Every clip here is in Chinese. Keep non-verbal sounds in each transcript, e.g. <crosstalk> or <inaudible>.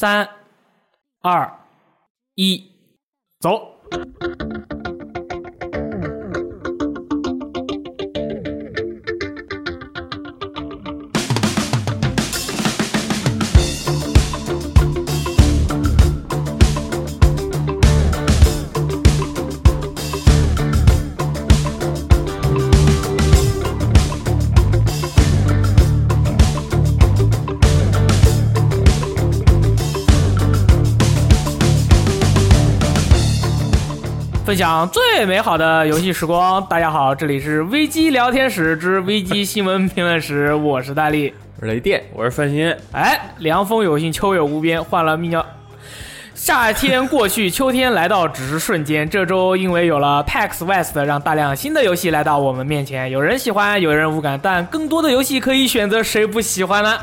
三、二、一，走。分享最美好的游戏时光。大家好，这里是危机聊天室之危机新闻评论室，我是大力。我是雷电，我是范鑫。哎，凉风有幸，秋月无边，换了泌尿。夏天过去，秋天来到，只是瞬间。这周因为有了 PAX West，让大量新的游戏来到我们面前。有人喜欢，有人无感，但更多的游戏可以选择，谁不喜欢呢？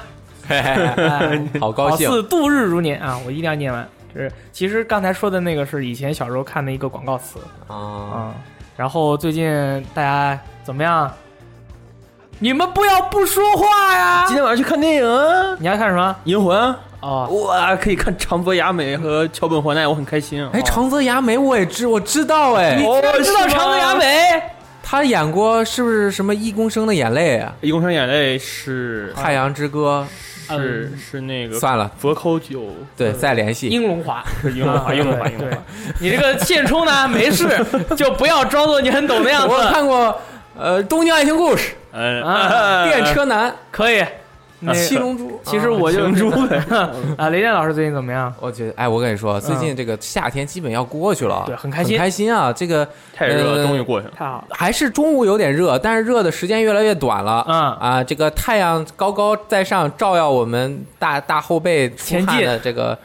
哎好高兴好似度日如年啊！我一定要念完。就是其实刚才说的那个是以前小时候看的一个广告词啊！啊、然后最近大家怎么样？你们不要不说话呀！今天晚上去看电影啊，《你要看什么？银魂》哦，哇，可以看长泽雅美和桥本环奈，我很开心啊。哎，长泽雅美我也知我知道哎你，知道长泽雅美？她演过是不是什么《一公升的眼泪》啊？一公升眼泪是《太阳之歌是是那个算了，佛口酒，》对，再联系。英龙华，是 <laughs> 英龙华，<laughs> 英龙华，英龙华。，你这个现充呢，没事 <laughs> 就不要装作你很懂的样子。我看过呃《东京爱情故事嗯啊》《电车男可以。那《七龙珠》。其实我就龙珠呗。啊，雷电老师最近怎么样？我觉得，哎，我跟你说，最近这个夏天基本要过去了，对很开心很开心啊！这个太热了，呃终于过去了。太好了，还是中午有点热，但是热的时间越来越短了。嗯啊，这个太阳高高在上，照耀我们大大后背出汗前进的这个，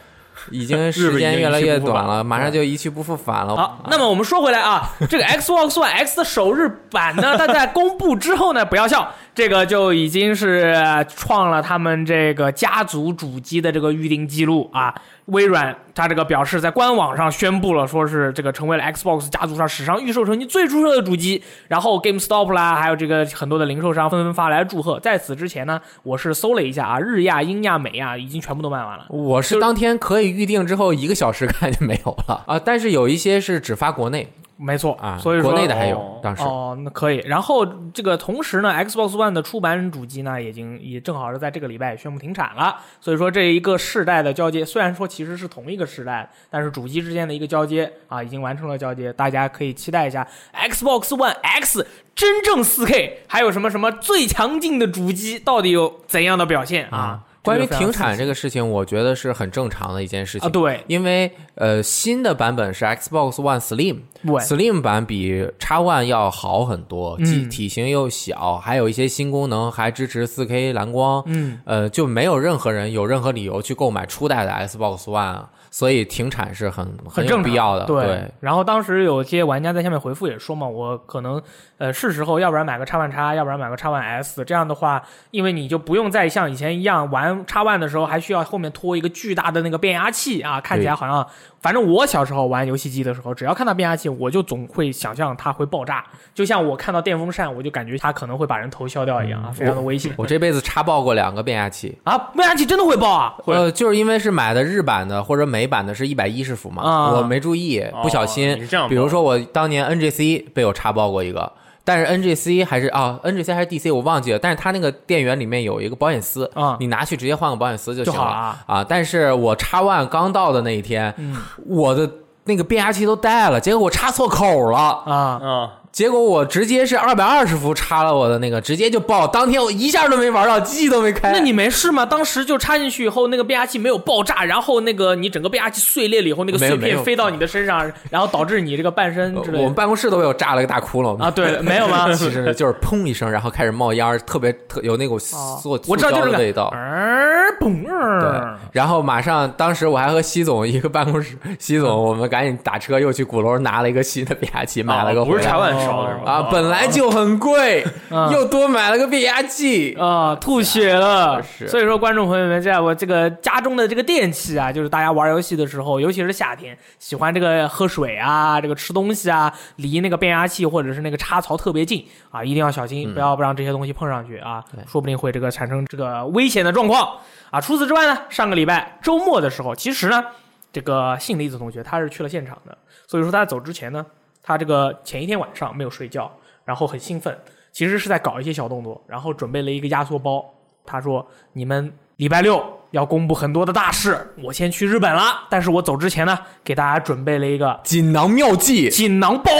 已经 <laughs> 时间越来越短了，马上就一去不复返了。好，那么我们说回来啊，这个 Xbox One X 的首日版呢，它在公布之后呢，不要笑，这个就已经是创了他们这个家族主机的这个预定记录啊。微软它这个表示在官网上宣布了，说是这个成为了 Xbox 家族上史上预售成绩最出色的主机。然后 GameStop 啦，还有这个很多的零售商纷纷发来祝贺。在此之前呢，我是搜了一下啊，日亚、英亚、美亚已经全部都卖完了。我是当天可以预定之后一个小时看就没有了啊，但是有一些是只发国内没错啊，所以说国内的还有哦，当时哦，那可以。然后这个同时呢，Xbox One 的出版主机呢，已经也正好是在这个礼拜宣布停产了。所以说这一个世代的交接，虽然说其实是同一个时代，但是主机之间的一个交接啊，已经完成了交接。大家可以期待一下 Xbox One X 真正 4K，还有什么什么最强劲的主机到底有怎样的表现啊？关于停产这个事情，我觉得是很正常的一件事情。啊，对。因为呃新的版本是 Xbox One Slim。对。Slim 版比 X One 要好很多，嗯。体体型又小，还有一些新功能，还支持 4K 蓝光。嗯，呃，就没有任何人有任何理由去购买初代的 Xbox One，所以停产是很很正必要的。对，对然后当时有些玩家在下面回复也说嘛，我可能呃是时候，要不然买个 X One X，要不然买个 X One S。这样的话，因为你就不用再像以前一样玩 X One 的时候，还需要后面拖一个巨大的那个变压器啊，看起来好像，反正我小时候玩游戏机的时候，只要看到变压器，我就总会想象它会爆炸，就像我看到电风扇，我就感觉它可能会把人头削掉一样啊，非常的危险。我这辈子插爆过两个变压器。啊，变压器真的会爆啊！会呃，就是因为是买的日版的或者美版的是一百一十伏嘛，啊我没注意，不小心比如说我当年 NGC 被我插爆过一个，但是 NGC 还是啊 NGC 还是 DC 我忘记了，但是它那个电源里面有一个保险丝，啊。你拿去直接换个保险丝就就行了啊。啊。但是我插 One 刚到的那一天，嗯。我的那个变压器都带了，结果我插错口了，啊，啊，结果我直接是二百二十伏插了我的那个，直接就爆，当天我一下都没玩到，机器都没开。那你没事吗？当时就插进去以后，那个变压器没有爆炸，然后那个你整个变压器碎裂了以后，那个碎片飞到你的身上，然后导致你这个半身之类的我们办公室都被我炸了个大窟窿啊？对，没有吗？<laughs> 其实就是砰一声，然后开始冒烟，特别特有那股哦塑我知道就是这个塑胶的味道。儿嘣对，，然后马上，当时我还和西总一个办公室，西总我们赶紧打车又去鼓楼拿了一个新的变压器，买了个回来哦不是茶碗烧的是吧？啊，本来就很贵，嗯又多买了个变压器。啊，吐血了。是所以说，观众朋友们，在我这个家中的这个电器啊，就是大家玩游戏的时候，尤其是夏天，喜欢这个喝水啊，这个吃东西啊，离那个变压器或者是那个插槽特别近啊，一定要小心，不要不让这些东西碰上去啊，说不定会这个产生这个危险的状况。啊。除此之外呢，上个礼拜周末的时候，其实呢，这个信离子同学他是去了现场的，所以说他在走之前呢，他这个前一天晚上没有睡觉，然后很兴奋，其实是在搞一些小动作，然后准备了一个压缩包。他说：“你们礼拜六要公布很多的大事，我先去日本了，但是我走之前呢，给大家准备了一个锦囊妙计锦囊包。”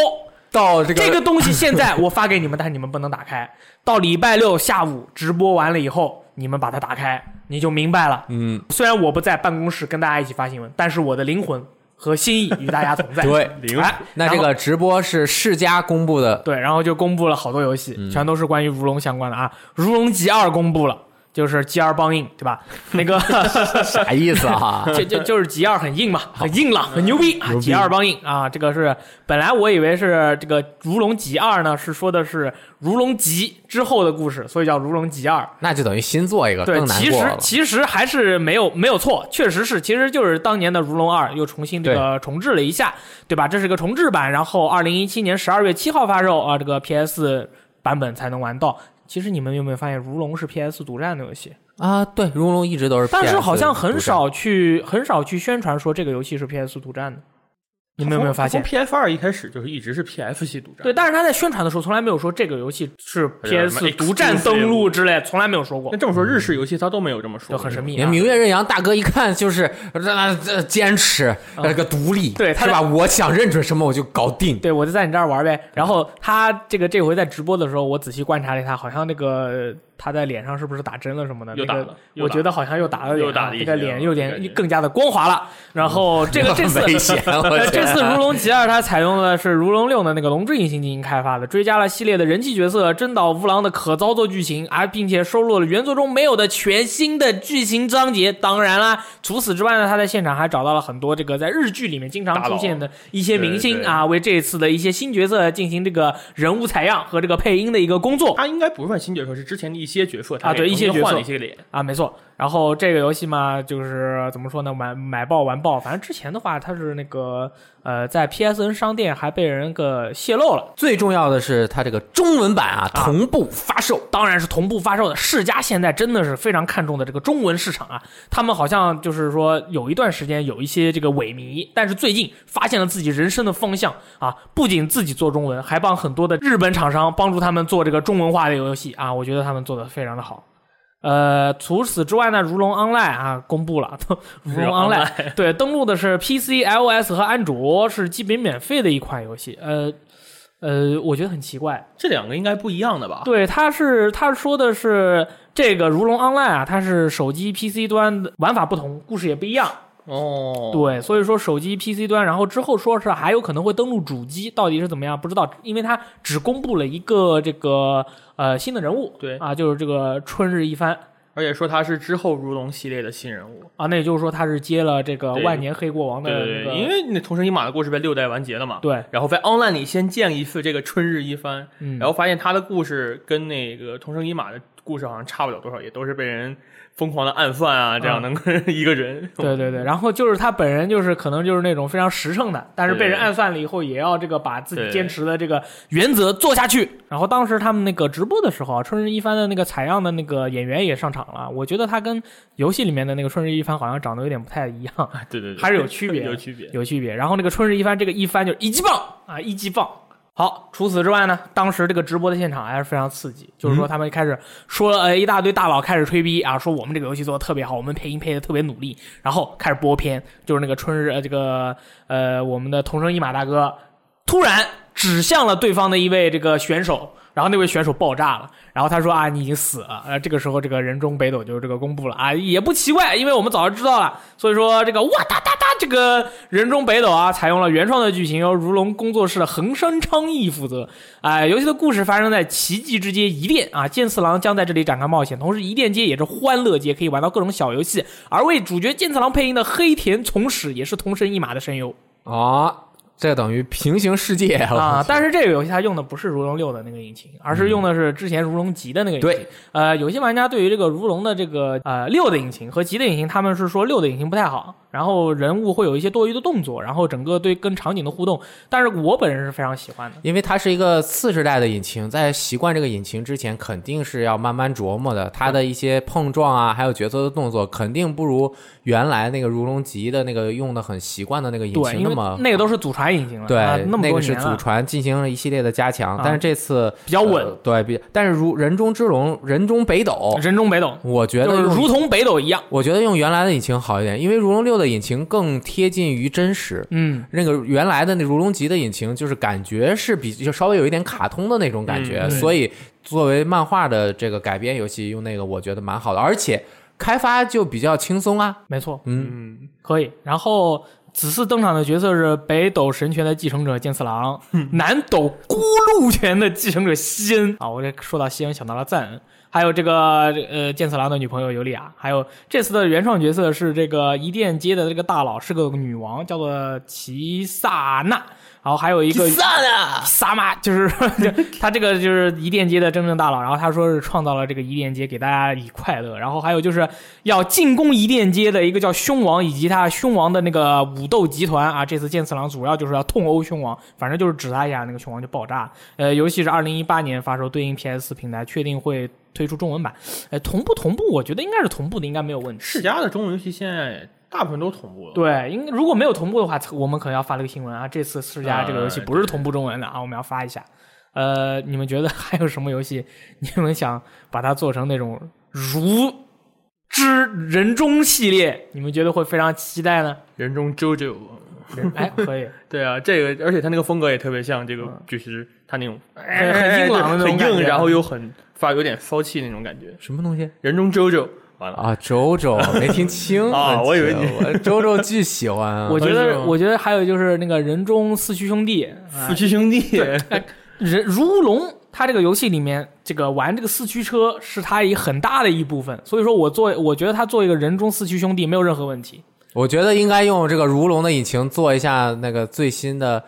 到这个这个东西现在我发给你们，但是你们不能打开。到礼拜六下午直播完了以后，你们把它打开，你就明白了。嗯，虽然我不在办公室跟大家一起发新闻，但是我的灵魂和心意与大家同在。对 <laughs> 灵哎，那这个直播是世嘉公布的，对，然后就公布了好多游戏，嗯全都是关于如龙相关的啊。如龙集二公布了，就是 G 二帮硬，对吧？那个 <laughs> 啥意思啊？<laughs> 就就就是 G 二很硬嘛，很硬朗，很牛逼啊牛逼！G 二帮硬啊，这个是本来我以为是这个如龙吉二呢，是说的是如龙吉之后的故事，所以叫如龙吉二。那就等于新做一个对，更难其实。其实还是没有没有错，确实是，其实就是当年的如龙二又重新这个重置了一下，对吧？这是个重置版，然后二零一七年十二月七号发售啊，这个 PS 版本才能玩到。其实你们有没有发现，如龙是 PS 独占的游戏？啊，对，如龙一直都是但是好像很少去很少去宣传说这个游戏是 PS 独占的。你们有没有发现从 PF 二一开始就是一直是 PF 系独占。对，但是他在宣传的时候从来没有说这个游戏是 PS 什么独占登录之类，从来没有说过那，这么说，日式游戏他都没有这么说，就很神秘、明月任阳大哥一看就是这这坚持那个独立，对他是吧？我想认准什么我就搞定。对，我就在你这儿玩呗。然后他这个这回在直播的时候，我仔细观察了一下，好像那个他在脸上是不是打针了什么的？那个又打了，又我觉得好像又打了脸啊，又打了一这个脸有点更加的光滑了。<laughs> 然后这个这次 <laughs> 这次《如龙龙集二》它采用的是《如龙六》的那个龙之引擎进行开发的，追加了系列的人气角色真岛无郎的可操作剧情，而并且收录了原作中没有的全新的剧情章节。当然啦，除此之外呢，他在现场还找到了很多这个在日剧里面经常出现的一些明星啊，为这次的一些新角色进行这个人物采样和这个配音的一个工作。他应该不算新角色，是之前的一些角色他啊对一些角色换了一些脸。啊，没错。然后这个游戏嘛，就是怎么说呢，买买爆完爆。反正之前的话，它是那个呃，在 PSN 商店还被人个泄露了。最重要的是它这个中文版啊同步发售，当然是同步发售的。世嘉现在真的是非常看重的这个中文市场啊，他们好像就是说有一段时间有一些这个萎靡，但是最近发现了自己人生的方向啊，不仅自己做中文，还帮很多的日本厂商帮助他们做这个中文化的游戏啊，我觉得他们做的非常的好。呃，除此之外呢，如龙 Online 啊公布了，<laughs> 如龙 Online 对登录的是 PC、iOS 和安卓，是基本免费的一款游戏。呃呃，我觉得很奇怪，这两个应该不一样的吧？对，他是他说的是这个《如龙 Online》啊，它是手机 PC 端的玩法不同，故事也不一样。哦，对，所以说手机 PC 端，然后之后说是还有可能会登录主机，到底是怎么样不知道，因为它只公布了一个这个呃新的人物，对啊，就是这个春日一番而且说他是之后如龙系列的新人物。啊，那也就是说他是接了这个万年黑国王的对对对，因为那同生一马的故事被六代完结了嘛。对，然后在 Online 里先见一次这个春日一番，嗯，然后发现他的故事跟那个同生一马的故事好像差不了多少，也都是被人疯狂的暗算啊，这样的一个人。<laughs> 对对对，然后就是他本人就是可能就是那种非常实诚的，但是被人暗算了以后，也要这个把自己坚持的这个原则做下去。然后当时他们那个直播的时候啊，春日一番的那个采样的那个演员也上场了，我觉得他跟游戏里面的那个春日一番好像长得有点不太一样，啊对对对，还是有区 <laughs> 别有区别。有区别。然后那个春日一番这个一番就是一级棒啊，一级棒。好，除此之外呢，当时这个直播的现场还是非常刺激，就是说他们开始说了呃一大堆大佬开始吹逼啊，说我们这个游戏做的特别好，我们配音配的特别努力，然后开始播片，就是那个春日呃这个呃我们的同生一马大哥突然指向了对方的一位这个选手，然后那位选手爆炸了，然后他说啊你已经死了，呃这个时候这个人中北斗就这个公布了啊也不奇怪，因为我们早就知道了，所以说这个哇哒哒哒这个人中北斗啊采用了原创的剧情，由如龙工作室的横山昌义负责。哎、游戏的故事发生在奇迹之街一店啊，剑次郎将在这里展开冒险，同时一店街也是欢乐街，可以玩到各种小游戏。而为主角剑次郎配音的黑田从史也是同生一马的声优哦，这等于平行世界啊。<laughs> 但是这个游戏它用的不是如龙六的那个引擎，而是用的是之前如龙级的那个引擎。对，呃，有些玩家对于这个如龙的这个呃六的引擎和级的引擎，他们是说六的引擎不太好，然后人物会有一些多余的动作，然后整个对跟场景的互动，但是我本人是非常喜欢的。因为它是一个次世代的引擎，在习惯这个引擎之前，肯定是要慢慢琢磨的。它的一些碰撞啊，还有角色的动作，肯定不如原来那个如龙级的那个用的很习惯的那个引擎那么那个都是祖传引擎了，对，啊那么那个是祖传进行了一系列的加强，啊但是这次比较稳呃对，比但是如人中之龙、人中北斗，人中北斗，我觉得就是如同北斗一样。我觉得用原来的引擎好一点，因为如龙六的引擎更贴近于真实。嗯，那个原来的那如龙级的引擎，就是感觉是比就稍微有一点卡通的那种感觉，嗯所以作为漫画的这个改编游戏用那个，我觉得蛮好的，而且开发就比较轻松啊。没错，嗯，嗯，可以。然后此次登场的角色是北斗神拳的继承者剑次郎，南斗孤鹿拳的继承者西恩啊。我这说到西恩想到了赞恩，还有这个呃剑次郎的女朋友尤利亚，还有这次的原创角色是这个伊甸街的这个大佬是个女王，叫做齐萨娜。然后还有一个萨玛，就是他这个就是伊甸街的真正大佬，然后他说是创造了这个伊甸街，给大家以快乐。然后还有就是要进攻伊甸街的一个叫凶王，以及他凶王的那个武斗集团啊。这次剑次郎主要就是要痛殴凶王，反正就是指他一下，那个凶王就爆炸。呃，游戏是二零一八年发售，对应 PS 平台，确定会推出中文版。哎，同步同步，我觉得应该是同步的，应该没有问题。世嘉的中文游戏现在大部分都同步了。对，应如果没有同步的话，我们可能要发了个新闻啊。这次世嘉这个游戏呃不是同步中文的啊，我们要发一下。呃，你们觉得还有什么游戏，<laughs> 你们想把它做成那种如之人中系列，你们觉得会非常期待呢？人中 JoJo，哎，可以，<laughs> 对啊，这个而且他那个风格也特别像这个，就是他那种很很硬朗的那种很硬，然后又很发有点骚气那种感觉。什么东西人中 JoJo 完了，啊？周周没听清 <laughs> 啊我以为你我周周巨喜欢啊。我觉得，我觉得还有就是那个人中四驱兄弟，四驱兄弟，人如龙，他这个游戏里面，这个玩这个四驱车是他一很大的一部分，所以说我做，我觉得他做一个人中四驱兄弟没有任何问题。我觉得应该用这个如龙的引擎做一下那个最新的，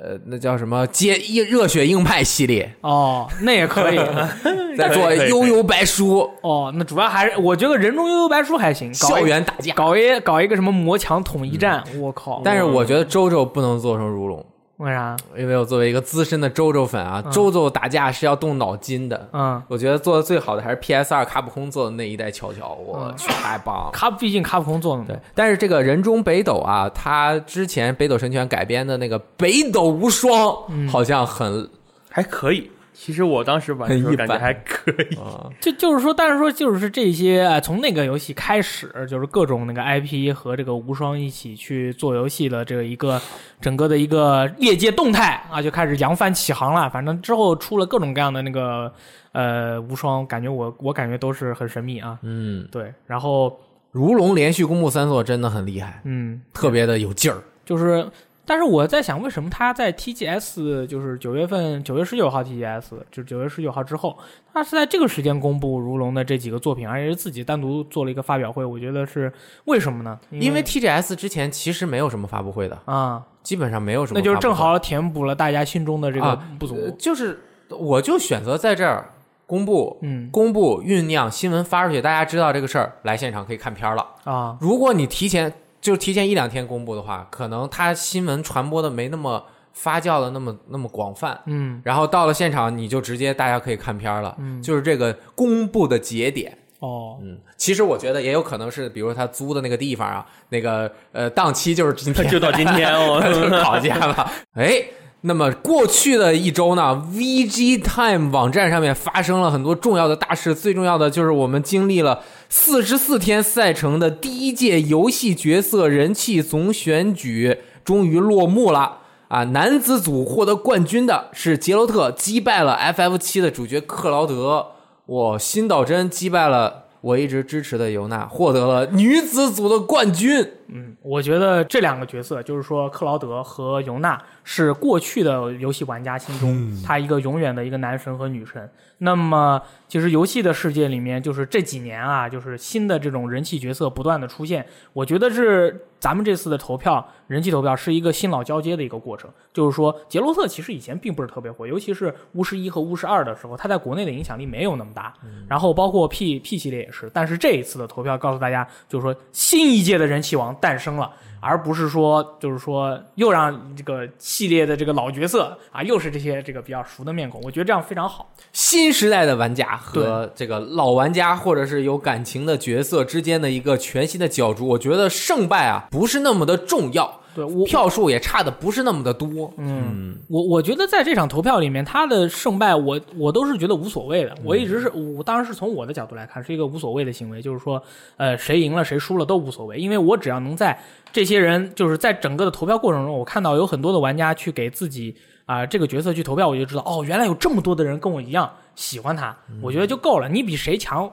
呃，那叫什么“接硬热血硬派”系列，哦，那也可以。<laughs> 再做悠悠白书哦，那主要还是我觉得人中悠悠白书还行，搞校园打架。搞一搞一个什么魔墙统一战，我靠！但是我觉得周周不能做成如龙，为啥？因为我作为一个资深的周周粉啊，周周打架是要动脑筋的。嗯，我觉得做的最好的还是 PS 二卡普空做的那一代乔乔，我去，太棒了。卡毕竟卡普空做的嘛对，，但是这个人中北斗啊，他之前北斗神拳改编的那个北斗无双，好像很还可以。其实我当时玩的时候感觉还可以。啊，就就是说，但是说就是这些，呃从那个游戏开始，就是各种那个 IP 和这个无双一起去做游戏的这个一个整个的一个业界动态啊，就开始扬帆起航了。反正之后出了各种各样的那个呃无双，感觉我我感觉都是很神秘啊。嗯，对，然后如龙连续公布三座真的很厉害，嗯，特别的有劲儿。就是，但是我在想，为什么他在 TGS 就是九月份九月十九号 TGS 就九月十九号之后，他是在这个时间公布如龙的这几个作品，而且是自己单独做了一个发表会，我觉得是为什么呢？因为 TGS 之前其实没有什么发布会的，啊，基本上没有什么那就是正好填补了大家心中的这个啊不足。呃就是我就选择在这儿公布。嗯公布酝酿新闻发出去，大家知道这个事儿，来现场可以看片儿了。啊，如果你提前就提前一两天公布的话，可能它新闻传播的没那么发酵的那么那么广泛，嗯然后到了现场你就直接大家可以看片儿了，嗯就是这个公布的节点。哦，嗯，其实我觉得也有可能是，比如说他租的那个地方啊，那个呃档期就是今天，<laughs> 就到今天哦，<laughs> 就是吵架了。哎，那么过去的一周呢，VG Time 网站上面发生了很多重要的大事，最重要的就是我们经历了四十四天赛程的第一届游戏角色人气总选举终于落幕了。啊，男子组获得冠军的是杰洛特，击败了 FF 七的主角克劳德。我新岛真击败了我一直支持的尤娜，获得了女子组的冠军。嗯，我觉得这两个角色，就是说克劳德和尤娜，是过去的游戏玩家心中他一个永远的一个男神和女神。那么，其实游戏的世界里面，就是这几年啊，就是新的这种人气角色不断的出现。我觉得是咱们这次的投票人气投票是一个新老交接的一个过程。就是说，杰洛特其实以前并不是特别火，尤其是巫师一和巫师二的时候，他在国内的影响力没有那么大。然后包括 P P 系列也是，但是这一次的投票告诉大家，就是说新一届的人气王诞生了，而不是说就是说又让这个系列的这个老角色啊，又是这些这个比较熟的面孔，我觉得这样非常好。新时代的玩家和这个老玩家，或者是有感情的角色之间的一个全新的角逐，我觉得胜败啊不是那么的重要，对我票数也差的不是那么的多。嗯，我我觉得在这场投票里面，他的胜败我我都是觉得无所谓的。我一直是我当然是从我的角度来看，是一个无所谓的行为，就是说，呃，谁赢了谁输了都无所谓，因为我只要能在这些人就是在整个的投票过程中，我看到有很多的玩家去给自己啊、这个角色去投票，我就知道哦，原来有这么多的人跟我一样喜欢他，我觉得就够了。你比谁强，呃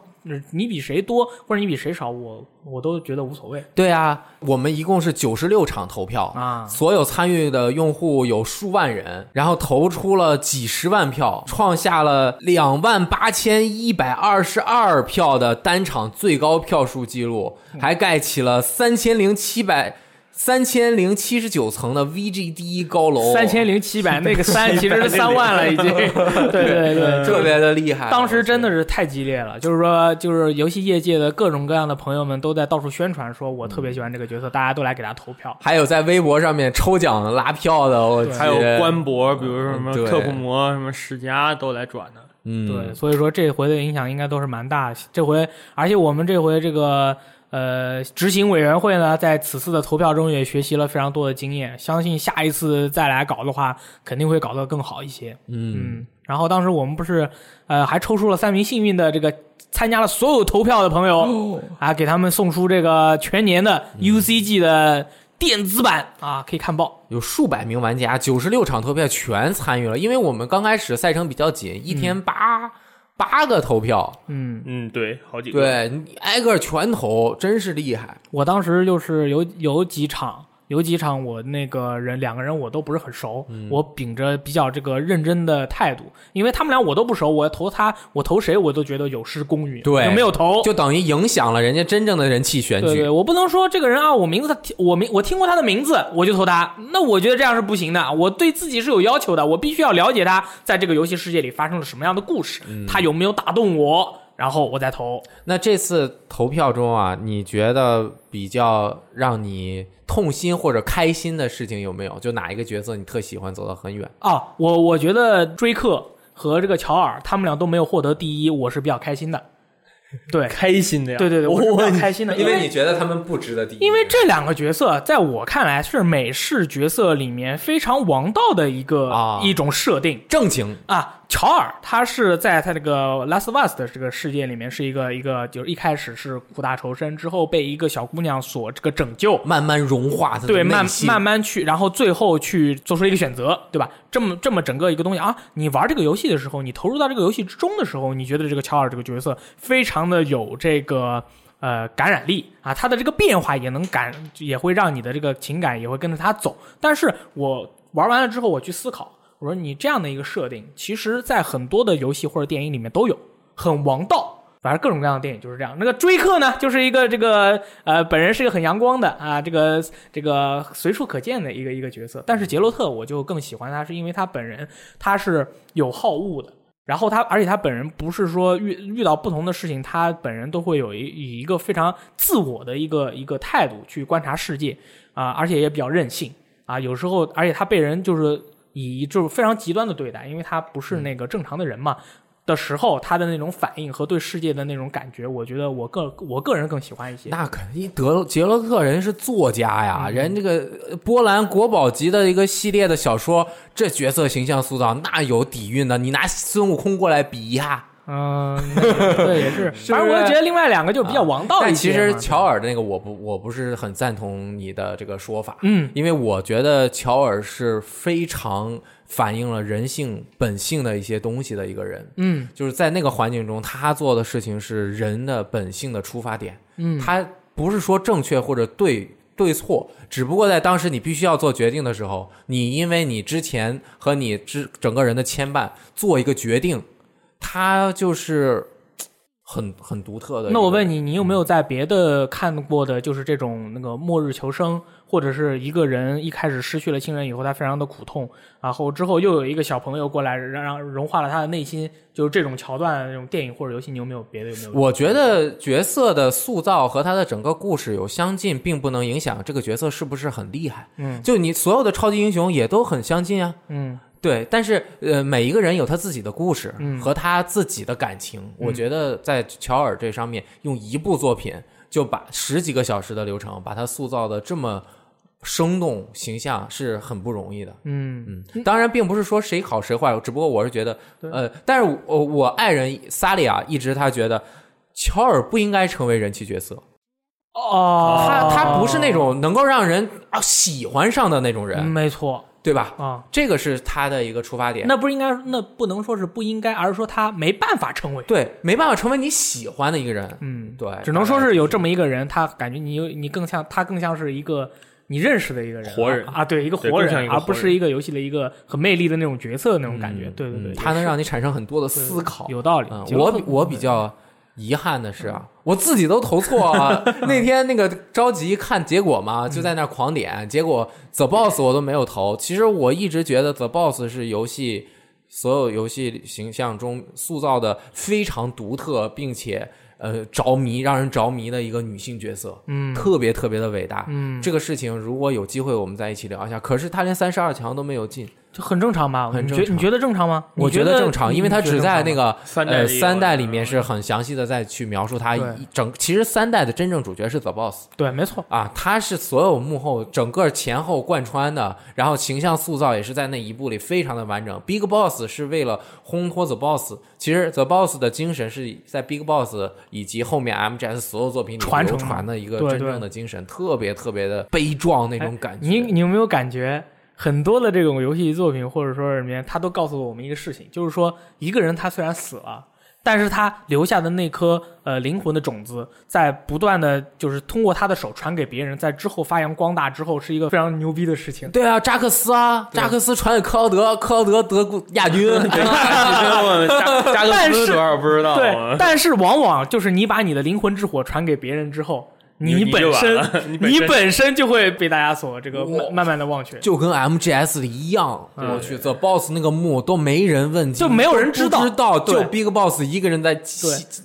你比谁多，或者你比谁少，我我都觉得无所谓对啊，我们一共是九十六场投票啊。所有参与的用户有数万人，然后投出了几十万票，创下了两万八千一百二十二票的单场最高票数记录，还盖起了三千零七百。三千零七十九层的 VG 第一高楼，三千零七百，<laughs> 那个三其实是三万了，已经。对 <laughs> 对对，特别的厉害。当时真的是太激烈了，就是说，就是游戏业界的各种各样的朋友们都在到处宣传，说我特别喜欢这个角色，大家都来给他投票。还有在微博上面抽奖拉票的，我还有官博，比如说什么对科普魔、什么世嘉都来转的。嗯，对，所以说这回的影响应该都是蛮大。这回，而且我们这回这个呃执行委员会呢，在此次的投票中也学习了非常多的经验，相信下一次再来搞的话，肯定会搞得更好一些。嗯，嗯，然后当时我们不是呃还抽出了三名幸运的这个参加了所有投票的朋友、啊，给他们送出这个全年的 UCG 的电子版啊，可以看报。有数百名玩家，九十六场投票全参与了。因为我们刚开始赛程比较紧，一天八、八个投票，嗯，嗯，对，好几个。对你挨个全投，真是厉害。我当时就是有有几场。有几场我那个人两个人我都不是很熟，我秉着比较这个认真的态度，因为他们俩我都不熟，我投他我投谁我都觉得有失公允，对就没有投，就等于影响了人家真正的人气选举。对对，我不能说这个人啊，我名字他我名我听过他的名字，我就投他。那我觉得这样是不行的，我对自己是有要求的，我必须要了解他在这个游戏世界里发生了什么样的故事，他有没有打动我，然后我再投。那这次投票中啊，你觉得比较让你痛心或者开心的事情有没有？就哪一个角色你特喜欢，走得很远？啊，我我觉得追客和这个乔尔他们俩都没有获得第一，我是比较开心的。对，开心的呀。对对对，我是比较开心的，因为你觉得他们不值得第一，因为这两个角色在我看来是美式角色里面非常王道的一个、啊一种设定。正经啊，乔尔他是在他这个拉斯瓦斯的这个世界里面是一个一个，就是一开始是苦大仇深，之后被一个小姑娘所这个拯救，慢慢融化对，慢慢慢去，然后最后去做出了一个选择，对吧？这么这么整个一个东西啊，你玩这个游戏的时候，你投入到这个游戏之中的时候，你觉得这个乔尔这个角色非常的有这个呃感染力啊，他的这个变化也能感，也会让你的这个情感也会跟着他走。但是我玩完了之后，我去思考，我说你这样的一个设定，其实在很多的游戏或者电影里面都有，很王道。反正各种各样的电影就是这样。那个追客呢，就是一个这个呃，本人是一个很阳光的啊，这个这个随处可见的一个一个角色。但是杰洛特我就更喜欢他，是因为他本人他是有好恶的。然后他，而且他本人不是说遇遇到不同的事情，他本人都会有一以一个非常自我的一个一个态度去观察世界啊，而且也比较任性啊。有时候，而且他被人就是以就是非常极端的对待，因为他不是那个正常的人嘛。的时候，他的那种反应和对世界的那种感觉，我觉得我个我个人更喜欢一些。那肯定，德杰洛特人是作家呀，人这个呃波兰国宝级的一个系列的小说，这角色形象塑造那有底蕴的，你拿孙悟空过来比一下。嗯，对，也是。<laughs> 反正我就觉得另外两个就比较王道一但其。实乔尔的那个我不我不是很赞同你的这个说法，嗯，因为我觉得乔尔是非常反映了人性本性的一些东西的一个人，嗯就是在那个环境中，他做的事情是人的本性的出发点，嗯，他不是说正确或者对对错，只不过在当时你必须要做决定的时候，你因为你之前和你之整个人的牵绊做一个决定，他就是很很独特的。那我问你，你有没有在别的看过的，就是这种那个末日求生，或者是一个人一开始失去了亲人以后，他非常的苦痛，然后之后又有一个小朋友过来，让让融化了他的内心，就是这种桥段，这种电影或者游戏，你有没有别的？有没有？我觉得角色的塑造和他的整个故事有相近，并不能影响这个角色是不是很厉害。嗯就你所有的超级英雄也都很相近啊。嗯对，但是呃，每一个人有他自己的故事嗯和他自己的感情。我觉得在乔尔这上面，用一部作品就把十几个小时的流程，把他塑造的这么生动形象，是很不容易的。嗯。嗯，当然并不是说谁好谁坏，只不过我是觉得，呃，但是我我爱人萨利亚一直他觉得乔尔不应该成为人气角色，哦，他他不是那种能够让人啊喜欢上的那种人，嗯没错对吧？啊。这个是他的一个出发点。那不应该，那不能说是不应该，而是说他没办法成为。对，没办法成为你喜欢的一个人。嗯，对，只能说是有这么一个人，他感觉你有你更像他更像是一个你认识的一个人，活人啊，对，一个活人，更像一个活而不是一个游戏的一个很魅力的那种角色的那种感觉。嗯对对对，嗯他能让你产生很多的思考。有道理我比我比较遗憾的是啊，我自己都投错了。<laughs> 那天那个着急看结果嘛，就在那狂点，结果 The Boss 我都没有投。其实我一直觉得 The Boss 是游戏所有游戏形象中塑造的非常独特，并且呃着迷，让人着迷的一个女性角色，嗯特别特别的伟大。嗯，这个事情如果有机会，我们再一起聊一下。可是他连三十二强都没有进，这很正常吧？很正常你觉你觉得正常吗？我觉得正常，因为他只在那个个呃三代里有三代里面是很详细的再去描述他对一整。其实三代的真正主角是 The Boss 对，没错。啊，他是所有幕后整个前后贯穿的，然后形象塑造也是在那一部里非常的完整。Big Boss 是为了烘托 The Boss，其实 The Boss 的精神是在 Big Boss 以及后面 MGS 所有作品里传承流传的一个对真正的精神，特别特别的悲壮那种感觉。你你有没有感觉很多的这种游戏作品，或者说里面，他都告诉了我们一个事情，就是说一个人他虽然死了。但是他留下的那颗呃灵魂的种子，在不断的就是通过他的手传给别人，在之后发扬光大之后，是一个非常牛逼的事情。对啊，扎克斯啊，扎克斯传给克劳德，克劳德得过亚军。<laughs> 对，加加个但是斯多少不知道，对，但是往往就是你把你的灵魂之火传给别人之后，<laughs> 你本身你本你身本身就会被大家所这个慢慢慢的忘却。就跟 MGS 里一样，嗯我去，The Boss 那个墓都没人问津，就没有人知道知道，就 Big Boss 一个人在对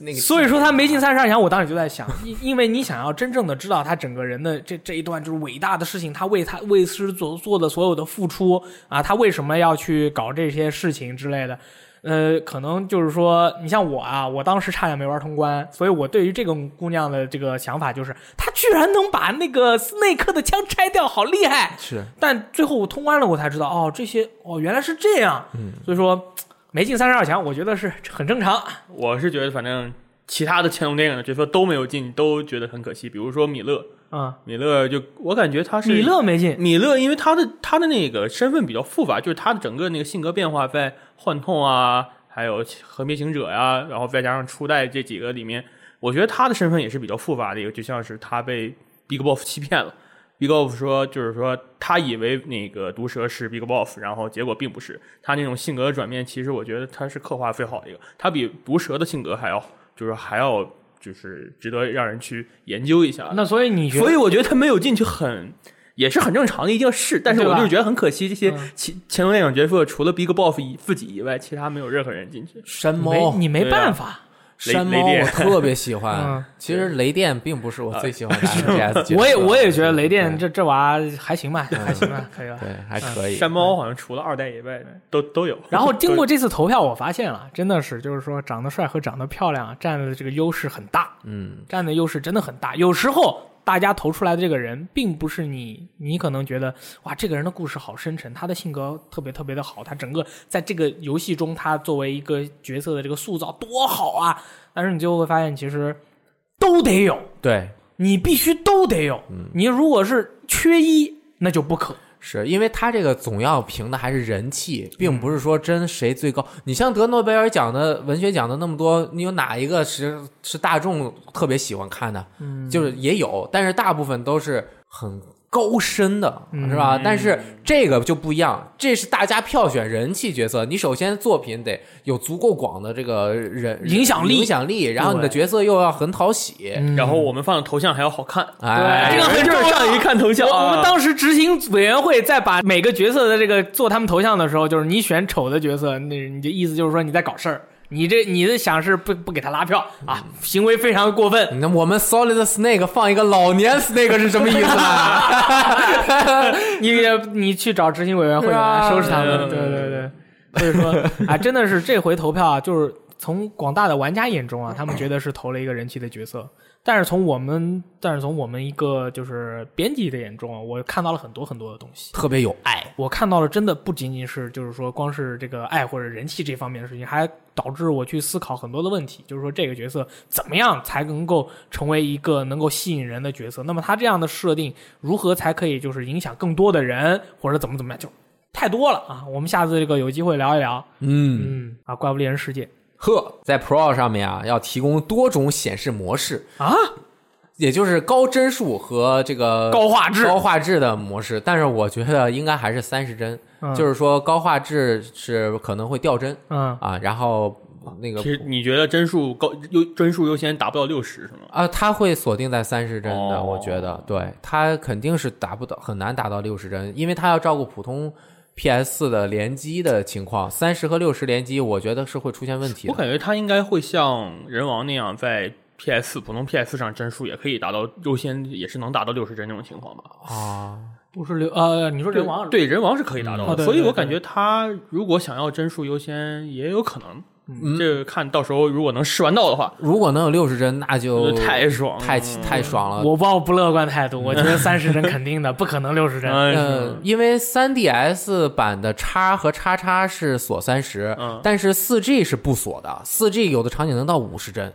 那个，所以说他没进三十二强，我当时就在想，因因为你想要真正的知道他整个人的这这一段就是伟大的事情，他为他为师所做的所有的付出啊，他为什么要去搞这些事情之类的。呃，可能就是说，你像我啊，我当时差点没玩通关，所以我对于这个姑娘的这个想法就是，她居然能把那个斯内克的枪拆掉，好厉害！是但最后我通关了，我才知道，哦，这些哦原来是这样。嗯，所以说没进三十二强，我觉得是很正常。我是觉得反正其他的乾隆电影的角色都没有进，都觉得很可惜。比如说米勒，啊、米勒就我感觉他是米勒没进，米勒，因为他的他的那个身份比较复杂，就是他的整个那个性格变化，在幻痛啊，还有和平行者呀、然后再加上初代这几个里面，我觉得他的身份也是比较复杂的一个，就像是他被 Big Boss 欺骗了。Big Boss 说，就是说他以为那个毒蛇是 Big Boss，然后结果并不是。他那种性格的转变，其实我觉得他是刻画最好的一个，他比毒蛇的性格还要，就是还要，就是值得让人去研究一下。那所以你觉得所以我觉得他没有进去很。也是很正常的一件事，但是我就是觉得很可惜，这些嗯其乾隆电影角色除了 Big Boss 以自己以外，其他没有任何人进去。山猫，你没办法。山猫雷电我特别喜欢嗯。其实雷电并不是我最喜欢的 <laughs> 色，我也我也觉得雷电这这娃还行吧，还行吧，可以吧。对还可以。山猫好像除了二代以外都都有。<laughs> 然后经过这次投票，我发现了，真的是就是说长得帅和长得漂亮占的这个优势很大，嗯，占的优势真的很大。有时候大家投出来的这个人，并不是你，你可能觉得哇，这个人的故事好深沉，他的性格特别特别的好，他整个在这个游戏中，他作为一个角色的这个塑造多好啊！但是你最后会发现，其实都得有，对，你必须都得有。你如果是缺一，那就不可。是因为他这个总要评的还是人气，并不是说真谁最高。你像得诺贝尔奖的文学奖的那么多，你有哪一个是是大众特别喜欢看的？嗯，就是也有，但是大部分都是很高深的，是吧？但是这个就不一样，这是大家票选人气角色，你首先作品得有足够广的这个人影响力。影响力，然后你的角色又要很讨喜，然后我们放的头像还要好看，哎，这个很重要就是上一看头像。我们当时执行委员会在把每个角色的这个做他们头像的时候，就是你选丑的角色，那你的意思就是说你在搞事儿，你这你的想是不不给他拉票啊，行为非常过分。那我们 Solid Snake 放一个老年 Snake 是什么意思呢？<laughs> 你你去找执行委员会是吧来收拾他们，嗯对对对。所以说啊，真的是这回投票啊，就是从广大的玩家眼中啊，他们觉得是投了一个人气的角色，但是从我们，但是从我们一个就是编辑的眼中啊，我看到了很多很多的东西。特别有爱，我看到了，真的不仅仅是就是说光是这个爱或者人气这方面的事情，还导致我去思考很多的问题，就是说这个角色怎么样才能够成为一个能够吸引人的角色？那么他这样的设定如何才可以就是影响更多的人，或者怎么怎么样，就太多了啊！我们下次这个有机会聊一聊。嗯。嗯啊，怪物猎人世界呵，在 Pro 上面啊，要提供多种显示模式，啊，也就是高帧数和这个高画质。高画质的模式。但是我觉得应该还是三十帧，嗯。就是说高画质是可能会掉帧。嗯。啊，然后那个其实你觉得帧数高优帧数优先达不到六十是吗？啊，它会锁定在三十帧的，哦。我觉得。对，它肯定是达不到，很难达到六十帧，因为它要照顾普通 PS 四的联机的情况，三十和六十联机，我觉得是会出现问题的。我感觉它应该会像人王那样，在 PS 普通 PS 上帧数也可以达到优先，也是能达到六十帧这种情况吧？啊，不是六呃，你说人王对人王是可以达到的，所以我感觉它如果想要帧数优先，也有可能。嗯这个看到时候如果能试完到的话，如果能有六十帧，那就太爽了，太太爽了。我抱不乐观态度，我觉得三十帧 <laughs> 肯定的，不可能六十帧。嗯呃，因为三 DS 版的叉和叉叉是锁三十、嗯但是四 G 是不锁的四 G 有的场景能到五十帧，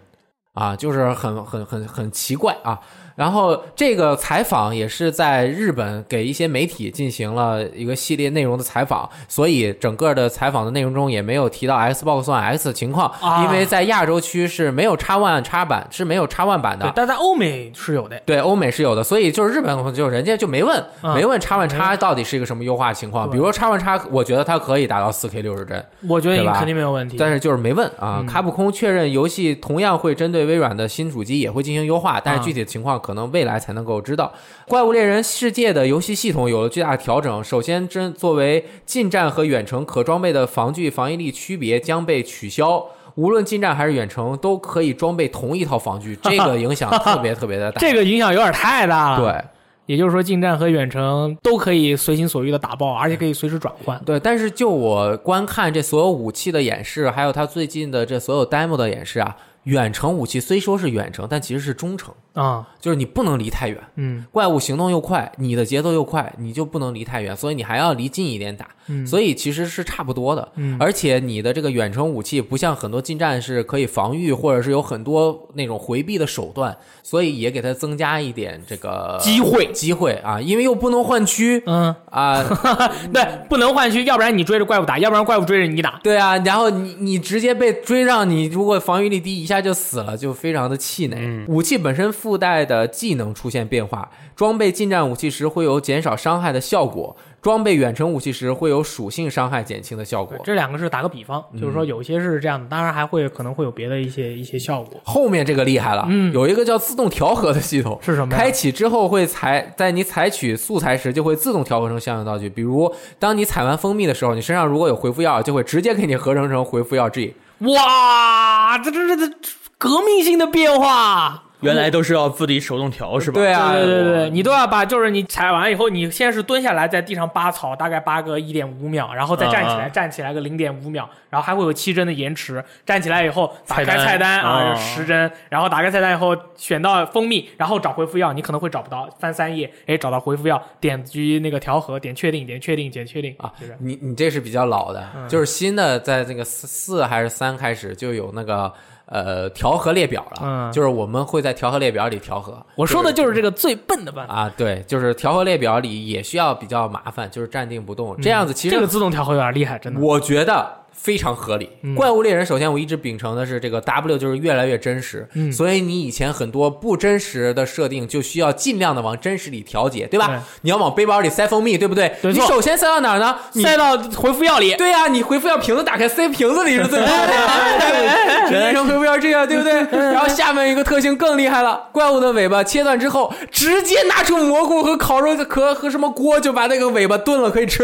啊，就是很很很很奇怪啊。然后这个采访也是在日本给一些媒体进行了一个系列内容的采访，所以整个的采访的内容中也没有提到 Xbox One X 的情况，啊因为在亚洲区是没有 X One X 版是没有 X One 版的，，但在欧美是有的。对，欧美是有的，所以就是日本就人家就没问，嗯没问 X One X 到底是一个什么优化情况。对比如说 X One X，，我觉得它可以达到 4K 六十帧，我觉得肯定没有问题。但是就是没问啊。嗯卡普空确认游戏同样会针对微软的新主机也会进行优化，但是啊具体的情况可能未来才能够知道。怪物猎人世界的游戏系统有了巨大的调整，首先真作为近战和远程可装备的防具防御力区别将被取消。无论近战还是远程，都可以装备同一套防具，<laughs> 这个影响特别特别的大。<laughs> 这个影响有点太大了。，对，也就是说近战和远程都可以随心所欲的打爆，而且可以随时转换。对，但是就我观看这所有武器的演示，还有他最近的这所有 demo 的演示啊，远程武器虽说是远程，但其实是中程，啊，就是你不能离太远。嗯怪物行动又快，你的节奏又快，你就不能离太远，所以你还要离近一点打。嗯，所以其实是差不多的。嗯而且你的这个远程武器不像很多近战是可以防御，或者是有很多那种回避的手段，所以也给它增加一点这个机会机会啊，因为又不能换区嗯，啊。<laughs> 对，不能换区，要不然你追着怪物打，要不然怪物追着你打。对啊，然后你你直接被追上，你如果防御力低，一下就死了，就非常的气馁。嗯武器本身附带的技能出现变化，装备近战武器时会有减少伤害的效果，装备远程武器时会有属性伤害减轻的效果。这两个是打个比方，就是说有些是这样的，当然还会可能会有别的一些一些效果。后面这个厉害了，嗯有一个叫自动调和的系统，是什么开启之后会采，在你采取素材时就会自动调和成相应道具。比如，当你采完蜂蜜的时候，你身上如果有回复药，就会直接给你合成成回复药 G。哇，这这这这革命性的变化！原来都是要自己手动调是吧？对啊对对对对，你都要把，就是你踩完以后，你先是蹲下来在地上扒草，大概扒个一点五秒，然后再站起来，啊站起来个零点五秒，然后还会有七帧的延迟。站起来以后打开菜单啊，啊十帧，然后打开菜单以后选到蜂蜜，然后找回复药，你可能会找不到，翻三页，哎，找到回复药，点击那个调和，点确定，点确定，点确定啊就是你你这是比较老的，嗯就是新的，在这个四四还是三开始就有那个呃调和列表了，嗯就是我们会在调和列表里调和。我说的就是这个最笨的办法。啊，对，就是调和列表里也需要比较麻烦，就是站定不动，这样子其实这个自动调和有点厉害，真的。我觉得非常合理。嗯怪物猎人首先我一直秉承的是这个 W 就是越来越真实，嗯所以你以前很多不真实的设定就需要尽量的往真实里调节，对吧？对你要往背包里塞蜂蜜，对不对？你首先塞到哪儿呢？塞到回复药里，对呀、你回复药瓶子打开塞瓶子里是最好的，直接成回复药这样，对不对？然后下面一个特性更厉害了，怪物的尾巴切断之后，直接拿出蘑菇和烤肉壳和什么锅，就把那个尾巴炖了可以吃。